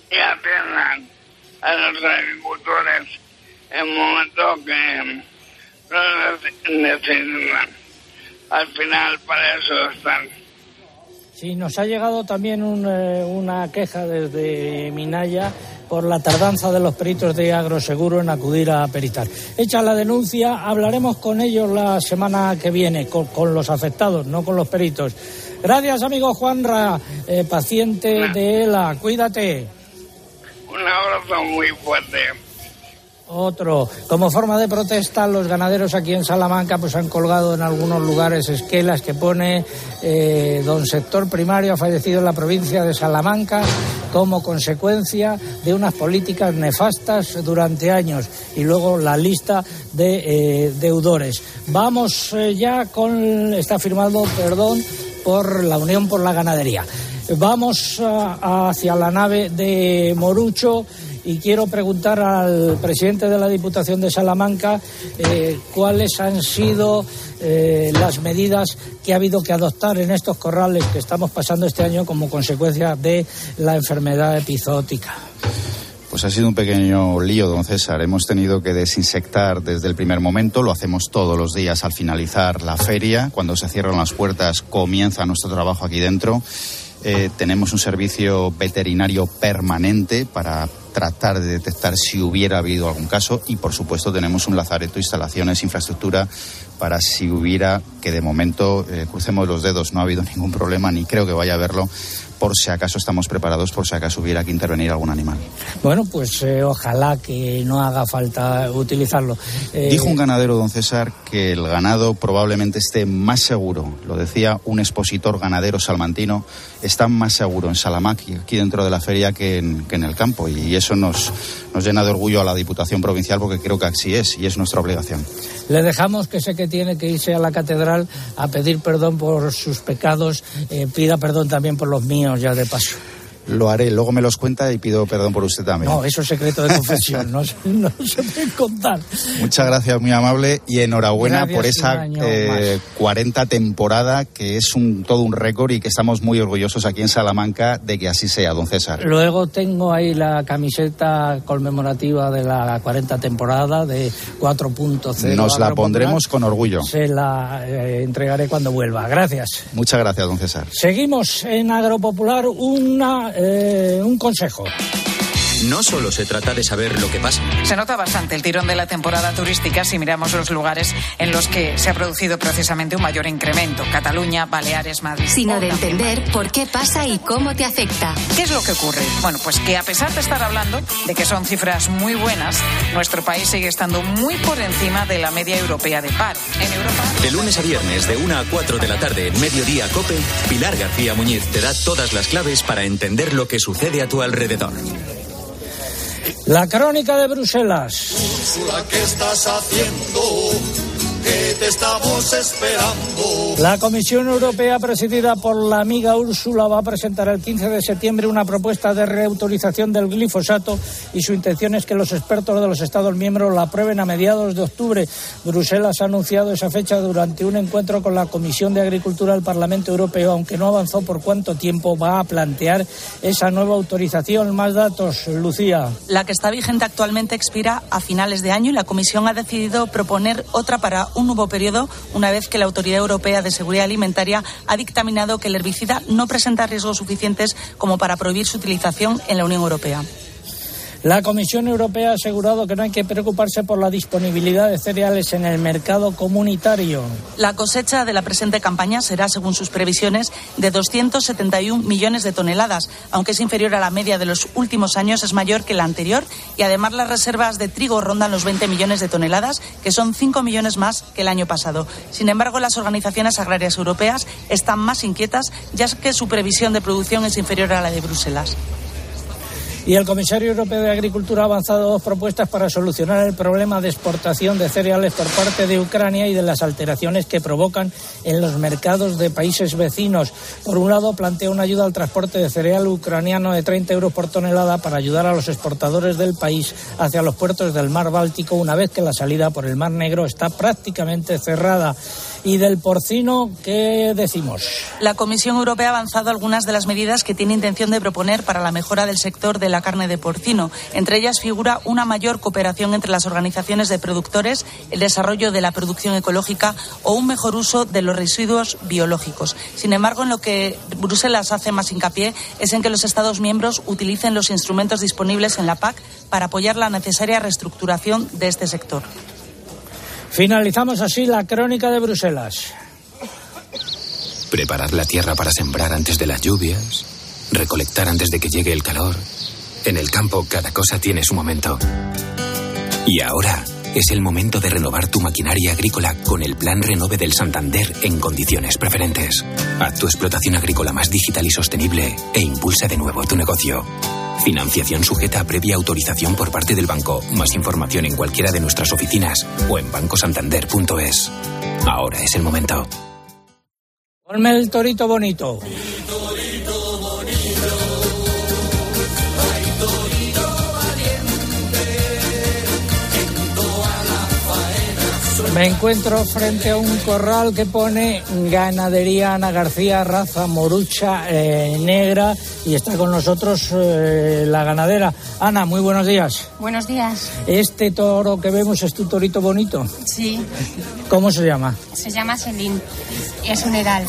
y atiendan a los agricultores en momentos que no necesitan. Al final, para eso están. Sí, nos ha llegado también eh, una queja desde Minaya por la tardanza de los peritos de Agroseguro en acudir a peritar. Hecha la denuncia, hablaremos con ellos la semana que viene, con, los afectados, no con los peritos. Gracias, amigo Juanra, eh, paciente de ELA. Cuídate. Un abrazo muy fuerte. Otro. Como forma de protesta, los ganaderos aquí en Salamanca pues han colgado en algunos lugares esquelas que pone eh, don sector primario ha fallecido en la provincia de Salamanca como consecuencia de unas políticas nefastas durante años y luego la lista de eh, deudores. Vamos eh, ya con está firmado, perdón, por la Unión por la Ganadería. Vamos hacia la nave de Morucho y quiero preguntar al presidente de la Diputación de Salamanca eh, cuáles han sido eh, las medidas que ha habido que adoptar en estos corrales que estamos pasando este año como consecuencia de la enfermedad epizootica. Pues ha sido un pequeño lío, don César. Hemos tenido que desinsectar desde el primer momento. Lo hacemos todos los días al finalizar la feria. Cuando se cierran las puertas comienza nuestro trabajo aquí dentro. Eh, tenemos un servicio veterinario permanente para tratar de detectar si hubiera habido algún caso y, por supuesto, tenemos un lazareto, instalaciones, infraestructura para si hubiera, que de momento, eh, crucemos los dedos, no ha habido ningún problema ni creo que vaya a haberlo, por si acaso estamos preparados, por si acaso hubiera que intervenir algún animal. Bueno, pues eh, ojalá que no haga falta utilizarlo. Eh, Dijo un ganadero, don César, que el ganado probablemente esté más seguro, lo decía un expositor ganadero salmantino, está más seguro en Salamanca, aquí dentro de la feria, que en, que en el campo. Y eso nos, nos llena de orgullo a la Diputación Provincial porque creo que así es y es nuestra obligación. Le dejamos que sé que tiene que irse a la catedral a pedir perdón por sus pecados, eh, pida perdón también por los míos ya de paso. Lo haré, luego me los cuenta y pido perdón por usted también. No, eso es secreto de confesión, no, se puede contar. Muchas gracias, muy amable, y enhorabuena por esa eh, 40 temporada, que es un, todo un récord y que estamos muy orgullosos aquí en Salamanca de que así sea, don César. Luego tengo ahí la camiseta conmemorativa de la 40 temporada de 4.0. Nos la pondremos con orgullo. Se la eh, entregaré cuando vuelva. Gracias. Muchas gracias, don César. Seguimos en Agropopular, una eh, un consejo. No solo se trata de saber lo que pasa. Se nota bastante el tirón de la temporada turística si miramos los lugares en los que se ha producido precisamente un mayor incremento. Cataluña, Baleares, Madrid. Sino de entender por qué pasa y cómo te afecta. ¿Qué es lo que ocurre? Bueno, pues que a pesar de estar hablando de que son cifras muy buenas, nuestro país sigue estando muy por encima de la media europea de paro. En Europa. De lunes a viernes, de 1 a 4 de la tarde, mediodía Cope, Pilar García Muñiz te da todas las claves para entender lo que sucede a tu alrededor. La crónica de Bruselas. Que te estamos esperando. La Comisión Europea, presidida por la amiga Úrsula, va a presentar el 15 de septiembre una propuesta de reautorización del glifosato y su intención es que los expertos de los Estados miembros la aprueben a mediados de octubre. Bruselas ha anunciado esa fecha durante un encuentro con la Comisión de Agricultura del Parlamento Europeo, aunque no avanzó por cuánto tiempo va a plantear esa nueva autorización. Más datos, Lucía. La que está vigente actualmente expira a finales de año y la Comisión ha decidido proponer otra para un nuevo periodo una vez que la Autoridad Europea de Seguridad Alimentaria ha dictaminado que el herbicida no presenta riesgos suficientes como para prohibir su utilización en la Unión Europea. La Comisión Europea ha asegurado que no hay que preocuparse por la disponibilidad de cereales en el mercado comunitario. La cosecha de la presente campaña será, según sus previsiones, de 271 millones de toneladas, aunque es inferior a la media de los últimos años, es mayor que la anterior y además las reservas de trigo rondan los 20 millones de toneladas, que son 5 millones más que el año pasado. Sin embargo, las organizaciones agrarias europeas están más inquietas, ya que su previsión de producción es inferior a la de Bruselas. Y el comisario europeo de Agricultura ha avanzado dos propuestas para solucionar el problema de exportación de cereales por parte de Ucrania y de las alteraciones que provocan en los mercados de países vecinos. Por un lado, plantea una ayuda al transporte de cereal ucraniano de 30 euros por tonelada para ayudar a los exportadores del país hacia los puertos del mar Báltico una vez que la salida por el mar Negro está prácticamente cerrada. ¿Y del porcino qué decimos? La Comisión Europea ha avanzado algunas de las medidas que tiene intención de proponer para la mejora del sector de la carne de porcino. Entre ellas figura una mayor cooperación entre las organizaciones de productores, el desarrollo de la producción ecológica o un mejor uso de los residuos biológicos. Sin embargo, en lo que Bruselas hace más hincapié es en que los Estados miembros utilicen los instrumentos disponibles en la PAC para apoyar la necesaria reestructuración de este sector. Finalizamos así la crónica de Bruselas. Preparar la tierra para sembrar antes de las lluvias, recolectar antes de que llegue el calor. En el campo cada cosa tiene su momento. Y ahora es el momento de renovar tu maquinaria agrícola con el Plan Renove del Santander en condiciones preferentes. Haz tu explotación agrícola más digital y sostenible e impulsa de nuevo tu negocio. Financiación sujeta a previa autorización por parte del banco. Más información en cualquiera de nuestras oficinas o en bancosantander.es. Ahora es el momento. Ponme el torito bonito. Me encuentro frente a un corral que pone Ganadería Ana García, raza morucha eh, negra, y está con nosotros eh, la ganadera. Ana, muy buenos días. Buenos días. Este toro que vemos es tu torito bonito. Sí, ¿Cómo se llama? se llama Selín. Es un heral.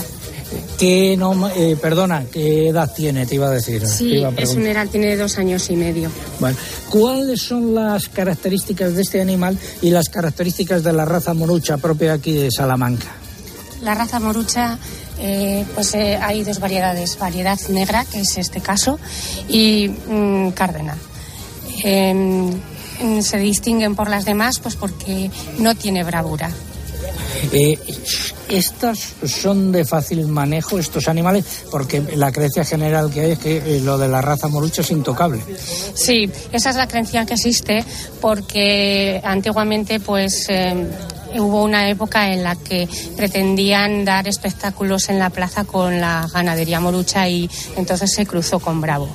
¿Qué no, eh, perdona, ¿qué edad tiene? Te iba a decir. Sí, iba a es un heral, tiene dos años y medio. Bueno, ¿cuáles son las características de este animal y las características de la raza morucha propia aquí de Salamanca? La raza morucha, eh, pues eh, hay dos variedades. Variedad negra, que es este caso, y mm, cárdena. Em, se distinguen por las demás pues porque no tiene bravura. Eh, ¿Estas son de fácil manejo, estos animales? Porque la creencia general que hay es que eh, lo de la raza morucha es intocable. Sí, esa es la creencia que existe porque antiguamente pues eh, hubo una época en la que pretendían dar espectáculos en la plaza con la ganadería morucha y entonces se cruzó con Bravo.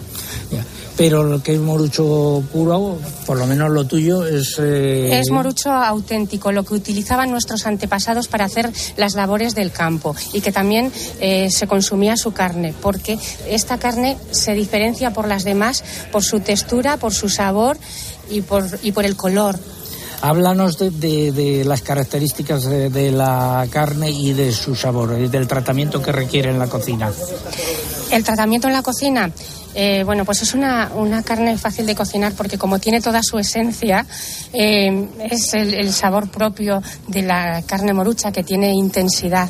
Pero lo que es morucho puro, por lo menos lo tuyo, es... eh, Es morucho auténtico, lo que utilizaban nuestros antepasados para hacer las labores del campo y que también eh, se consumía su carne, porque esta carne se diferencia por las demás por su textura, por su sabor y por, y por el color. Háblanos de, de- de las características de, de la carne y de su sabor, y del tratamiento que requiere en la cocina. El tratamiento en la cocina, eh, bueno, pues es una, una carne fácil de cocinar porque como tiene toda su esencia, eh, es el, el sabor propio de la carne morucha que tiene intensidad.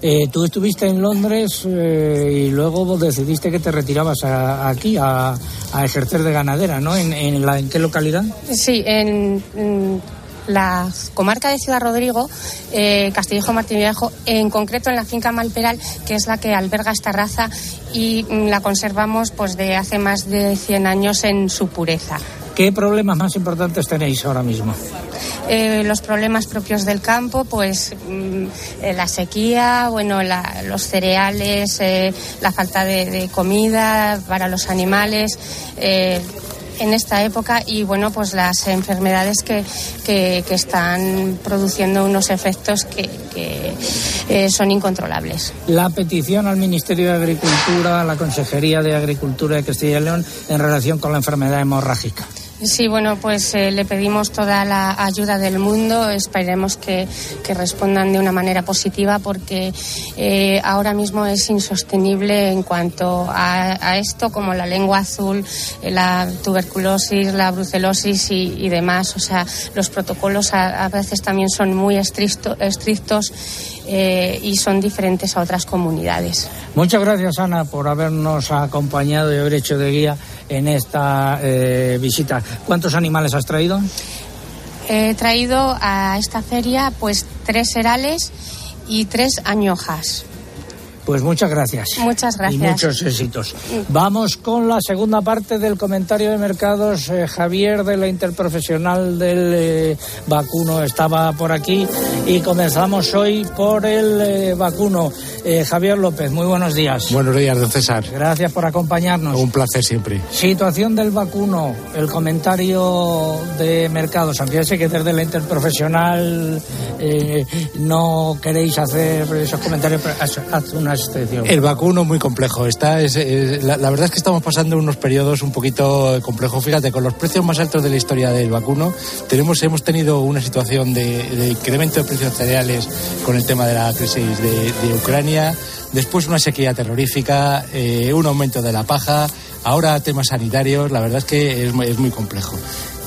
Eh, tú estuviste en Londres eh, y luego decidiste que te retirabas a- aquí a, a ejercer de ganadera, ¿no? ¿En, en la, ¿En qué localidad? Sí, en, la comarca de Ciudad Rodrigo, eh, Castillejo Martín Viejo, en concreto en la finca Malperal, que es la que alberga esta raza y mm, la conservamos pues de hace más de 100 años en su pureza. ¿Qué problemas más importantes tenéis ahora mismo? Eh, los problemas propios del campo, pues mm, eh, la sequía, bueno, la- los cereales, eh, la falta de, de comida para los animales. En esta época y bueno pues las enfermedades que, que- que están produciendo unos efectos que, que, eh, son incontrolables. La petición al Ministerio de Agricultura, a la Consejería de Agricultura de Castilla y León en relación con la enfermedad hemorrágica. Sí, bueno, pues eh, le pedimos toda la ayuda del mundo. Esperemos que, que respondan de una manera positiva porque eh, ahora mismo es insostenible en cuanto a, a esto, como la lengua azul, eh, la tuberculosis, la brucelosis y, y demás. O sea, los protocolos a, a veces también son muy estricto- estrictos eh, y son diferentes a otras comunidades. Muchas gracias, Ana, por habernos acompañado y haber hecho de guía en esta eh, visita. ¿Cuántos animales has traído? He traído a esta feria pues tres herales y tres añojas. Pues muchas gracias. Muchas gracias. Y muchos éxitos. Vamos con la segunda parte del comentario de mercados. Eh, Javier de la Interprofesional del eh, Vacuno estaba por aquí y comenzamos hoy por el eh, vacuno. Eh, Javier López, muy buenos días. Buenos días, don César. Gracias por acompañarnos. Un placer siempre. Situación del vacuno, el comentario de mercados. Aunque ya sé que desde la Interprofesional eh, no queréis hacer esos comentarios, pero haz haz El vacuno es muy complejo. Está, es, es- la, verdad es que estamos pasando unos periodos un poquito complejos. Fíjate, con los precios más altos de la historia del vacuno, tenemos, hemos tenido una situación de, incremento de precios cereales con el tema de la crisis de, de Ucrania, después una sequía terrorífica, eh, un aumento de la paja, ahora temas sanitarios. La verdad es que es, muy- complejo.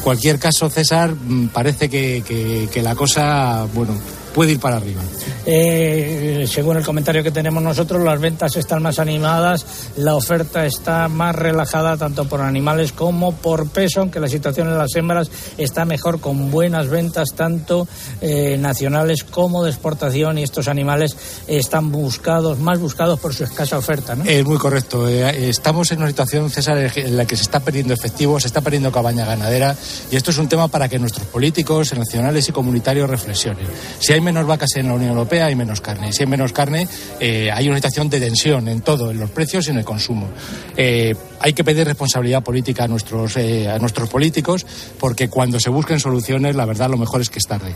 Cualquier caso, César, mm, parece que- que la cosa, bueno, puede ir para arriba. Eh, según el comentario que tenemos nosotros, las ventas están más animadas, la oferta está más relajada tanto por animales como por peso, aunque la situación en las hembras está mejor con buenas ventas tanto eh, nacionales como de exportación y estos animales están buscados, más buscados por su escasa oferta. ¿no? Es muy correcto. Eh, Estamos en una situación, César, en la que se está perdiendo efectivo, se está perdiendo cabaña ganadera y esto es un tema para que nuestros políticos nacionales y comunitarios reflexionen. Si hay menos vacas en la Unión Europea, hay menos carne. Si hay menos carne, eh, hay una situación de tensión en todo, en los precios y en el consumo. Eh, hay que pedir responsabilidad política a nuestros, eh, a nuestros políticos porque cuando se busquen soluciones, la verdad, lo mejor es que es tarde.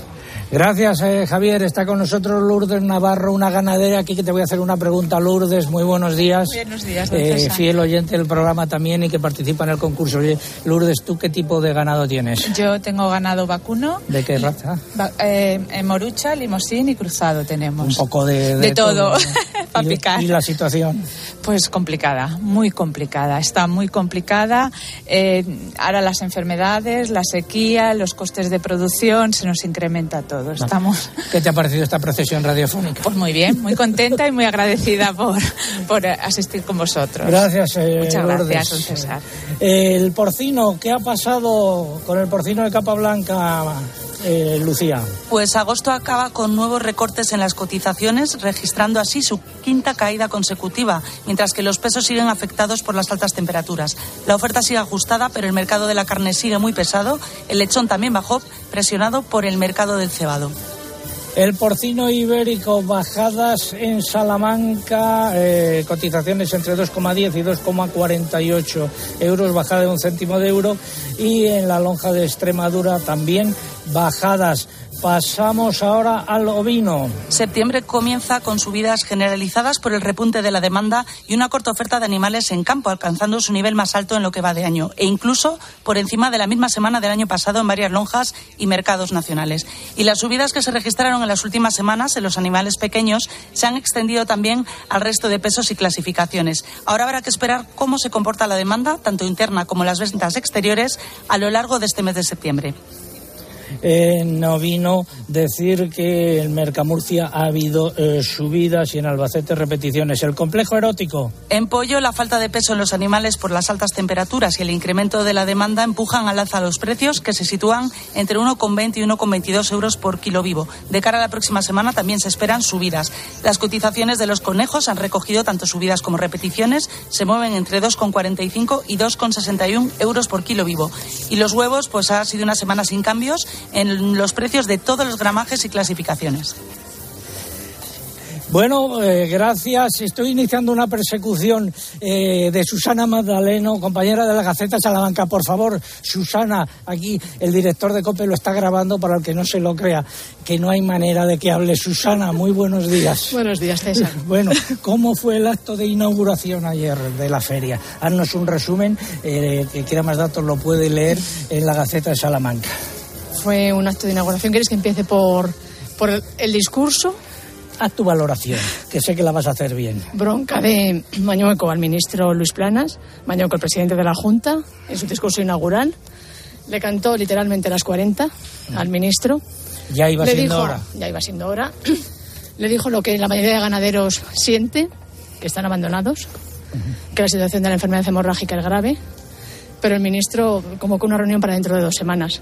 Gracias, eh, Javier. Está con nosotros Lourdes Navarro, una ganadera. Aquí que te voy a hacer una pregunta, Lourdes. Muy buenos días. Buenos días, Eh, fiel oyente del programa también y que participa en el concurso. Lourdes, ¿tú qué tipo de ganado tienes? Yo tengo ganado vacuno, ¿De qué raza? va- morucha, limosín y cruzado tenemos. Un poco de, De todo, para picar. ¿Y la situación? Pues complicada, muy complicada. Está muy complicada. Eh, ahora las enfermedades, la sequía, los costes de producción, se nos incrementa todo. Estamos ¿Qué te ha parecido esta procesión radiofónica? pues muy bien, muy contenta y muy agradecida por, por asistir con vosotros. Gracias, eh, Muchas Lourdes. gracias, César. El porcino, ¿qué ha pasado con el porcino de capa blanca, eh, Lucía? Pues agosto acaba con nuevos recortes en las cotizaciones, registrando así su quinta caída consecutiva, mientras que los pesos siguen afectados por las altas temperaturas. La oferta sigue ajustada, pero el mercado de la carne sigue muy pesado. El lechón también bajó, presionado por el mercado del cebado. El porcino ibérico, bajadas en Salamanca, eh, cotizaciones entre 2,10 y 2,48 euros, bajada de un céntimo de euro. Y en la lonja de Extremadura también bajadas. Pasamos ahora al ovino. Septiembre comienza con subidas generalizadas por el repunte de la demanda y una corta oferta de animales en campo, alcanzando su nivel más alto en lo que va de año, e incluso por encima de la misma semana del año pasado en varias lonjas y mercados nacionales. Y las subidas que se registraron en las últimas semanas en los animales pequeños se han extendido también al resto de pesos y clasificaciones. Ahora habrá que esperar cómo se comporta la demanda, tanto interna como las ventas exteriores, a lo largo de este mes de septiembre. En ovino, decir que en Mercamurcia ha habido eh, subidas y en Albacete repeticiones. El complejo erótico. En pollo, la falta de peso en los animales por las altas temperaturas y el incremento de la demanda empujan al alza los precios, que se sitúan entre 1,20 y 1,22 euros por kilo vivo. De cara a la próxima semana también se esperan subidas. Las cotizaciones de los conejos han recogido tanto subidas como repeticiones, se mueven entre 2,45 y 2,61 euros por kilo vivo. Y los huevos, pues ha sido una semana sin cambios en los precios de todos los gramajes y clasificaciones. Bueno, eh, gracias. Estoy iniciando una persecución eh, de Susana Magdaleno, compañera de la Gaceta Salamanca. Por favor, Susana, aquí el director de COPE lo está grabando para el que no se lo crea, que no hay manera de que hable. Susana, muy buenos días. Buenos días, César. Bueno, ¿cómo fue el acto de inauguración ayer de la feria? Haznos un resumen, eh, que quiera más datos lo puede leer en la Gaceta de Salamanca. Fue un acto de inauguración. ¿Quieres que empiece por, por el, discurso? Haz tu valoración, que sé que la vas a hacer bien. Bronca de Mañueco al ministro Luis Planas, Mañueco, el presidente de la Junta, en su discurso inaugural. Le cantó literalmente las 40 al ministro. Ya iba Le siendo dijo, hora. Ya iba siendo hora. Le dijo lo que la mayoría de ganaderos siente, que están abandonados, que la situación de la enfermedad hemorrágica es grave, pero el ministro convocó una reunión para dentro de dos semanas.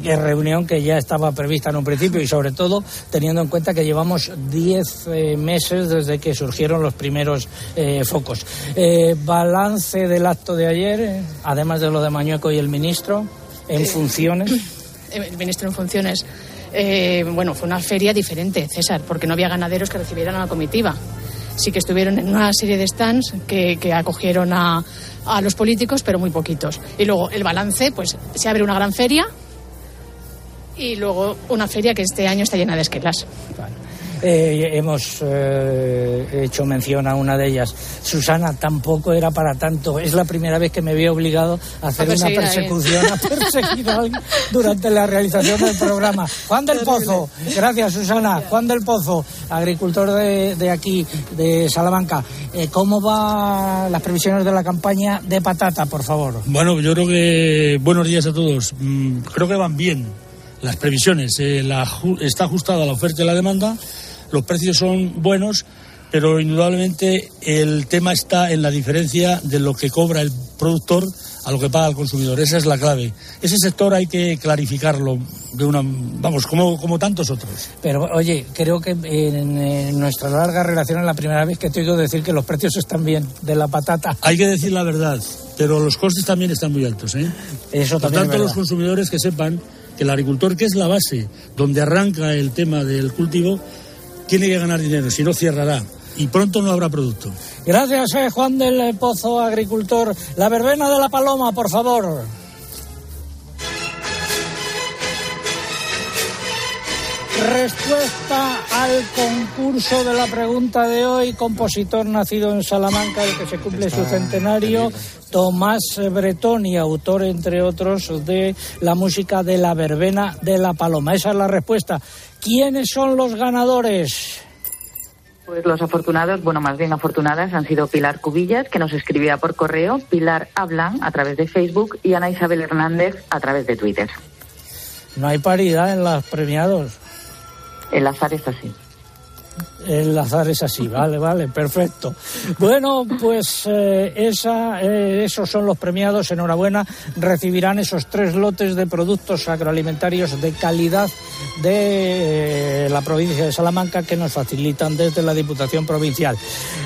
Que reunión que ya estaba prevista en un principio y sobre todo teniendo en cuenta que llevamos 10 eh, meses desde que surgieron los primeros eh, focos. Eh, balance del acto de ayer, además de lo de Mañueco y el ministro, en funciones. El ministro en funciones. bueno, fue una feria diferente, César, porque no había ganaderos que recibieran a la comitiva. Sí que estuvieron en una serie de stands que, que acogieron a, a los políticos, pero muy poquitos. Y luego el balance, pues se abre una gran feria y luego una feria que este año está llena de esquelas. Eh, hemos eh, hecho mención a una de ellas. Susana tampoco era para tanto. Es la primera vez que me veo obligado a hacer una persecución, a, perseguir a alguien durante la realización del programa. Juan del Pozo, gracias Susana. Juan del Pozo, agricultor de, aquí, de Salamanca. Eh, ¿Cómo van las previsiones de la campaña de patata, por favor? Bueno, yo creo que buenos días a todos. Mm, creo que van bien las previsiones. está ajustada la oferta y la demanda los precios son buenos, pero indudablemente el tema está en la diferencia de lo que cobra el productor a lo que paga el consumidor. Esa es la clave. Ese sector hay que clarificarlo de una, vamos, como, como tantos otros. Pero oye, creo que en, nuestra larga relación es la primera vez que te oigo decir que los precios están bien de la patata. Hay que decir la verdad, pero los costes también están muy altos. ¿eh? Eso Por tanto, los consumidores que sepan que el agricultor, que es la base donde arranca el tema del cultivo, tiene que ganar dinero, si no cerrará. Y pronto no habrá producto. Gracias, eh, Juan del Pozo, agricultor. La verbena de la paloma, por favor. Respuesta al concurso de la pregunta de hoy, compositor nacido en Salamanca, el que se cumple su centenario, Tomás Bretón y autor, entre otros, de la música de la verbena de la paloma. Esa es la respuesta. ¿Quiénes son los ganadores? Pues los afortunados, bueno, más bien afortunadas, han sido Pilar Cubillas, que nos escribía por correo, Pilar Hablan a través de Facebook y Ana Isabel Hernández a través de Twitter. No hay paridad en los premiados. El azar es así. El azar es así, vale, vale, perfecto. Bueno, pues eh, eh, esos son los premiados, enhorabuena, recibirán esos tres lotes de productos agroalimentarios de calidad de eh, la provincia de Salamanca que nos facilitan desde la Diputación Provincial.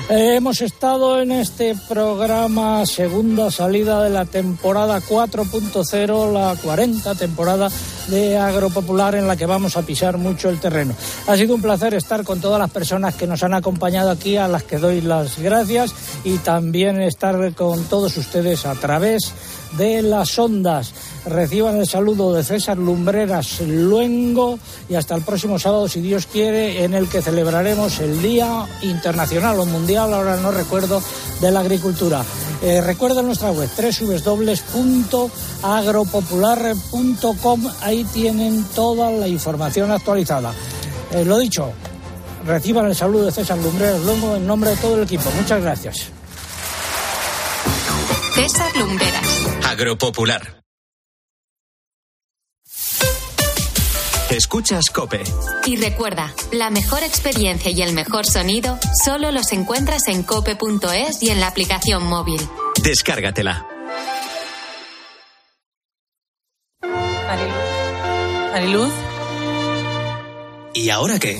hemos estado en este programa segunda salida de la temporada 4.0, la 40 temporada de Agropopular en la que vamos a pisar mucho el terreno. Ha sido un placer estar con todas las personas que nos han acompañado aquí, a las que doy las gracias y también estar con todos ustedes a través de las ondas. Reciban el saludo de César Lumbreras Luengo y hasta el próximo sábado, si Dios quiere, en el que celebraremos el Día Internacional o Mundial, ahora no recuerdo, de la Agricultura. Eh, recuerden nuestra web www.agropopular.com, ahí tienen toda la información actualizada. Eh, lo dicho, reciban el saludo de César Lumbreras Luengo en nombre de todo el equipo. Muchas gracias. César Lumbreras. Agropopular. Escuchas Cope. Y recuerda, la mejor experiencia y el mejor sonido solo los encuentras en cope.es y en la aplicación móvil. Descárgatela. Mariluz. ¿Y ahora qué?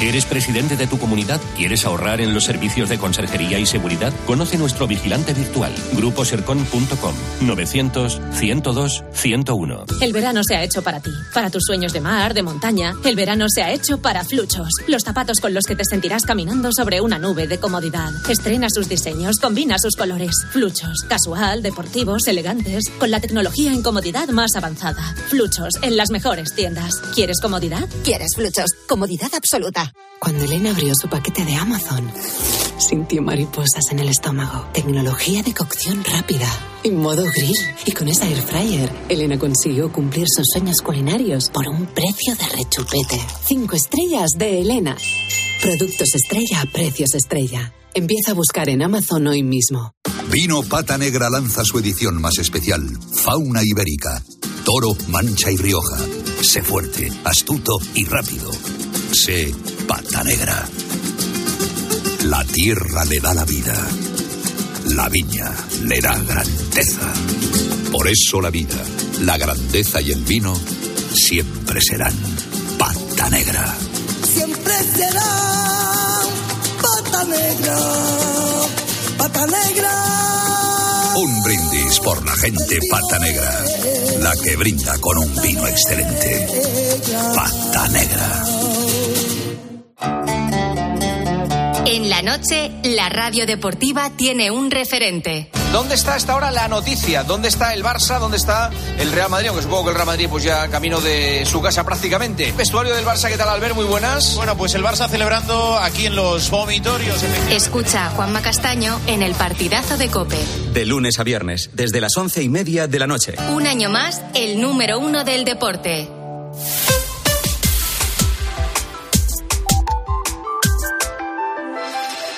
¿Eres presidente de tu comunidad? ¿Quieres ahorrar en los servicios de conserjería y seguridad? Conoce nuestro vigilante virtual, gruposercon.com 900 102 101. El verano se ha hecho para ti, para tus sueños de mar, de montaña. El verano se ha hecho para Fluchos, los zapatos con los que te sentirás caminando sobre una nube de comodidad. Estrena sus diseños, combina sus colores. Fluchos, casual, deportivos, elegantes, con la tecnología en comodidad más avanzada. Fluchos, en las mejores tiendas. ¿Quieres comodidad? ¿Quieres Fluchos? Comodidad absoluta. Cuando Elena abrió su paquete de Amazon, sintió mariposas en el estómago. Tecnología de cocción rápida. Y modo grill. Y con esa air fryer, Elena consiguió cumplir sus sueños culinarios por un precio de rechupete. Cinco estrellas de Elena. Productos estrella a precios estrella. Empieza a buscar en Amazon hoy mismo. Vino Pata Negra lanza su edición más especial, Fauna Ibérica. Toro, Mancha y Rioja. Sé fuerte, astuto y rápido. Sé Pata Negra. La tierra le da la vida. La viña le da grandeza. Por eso la vida, la grandeza y el vino siempre serán Pata Negra. Siempre será pata negra, pata negra. Un brindis por la gente Pata Negra. La que brinda con un vino excelente. Pata Negra. En la noche, la radio deportiva tiene un referente. ¿Dónde está hasta ahora la noticia? ¿Dónde está el Barça? ¿Dónde está el Real Madrid? Aunque supongo que el Real Madrid pues ya camino de su casa prácticamente. Vestuario del Barça, ¿qué tal Albert? Muy buenas. Bueno, pues el Barça celebrando aquí en los vomitorios. Escucha a Juanma Castaño en el partidazo de Cope. De lunes a viernes, desde las once y media de la noche. Un año más, el número uno del deporte.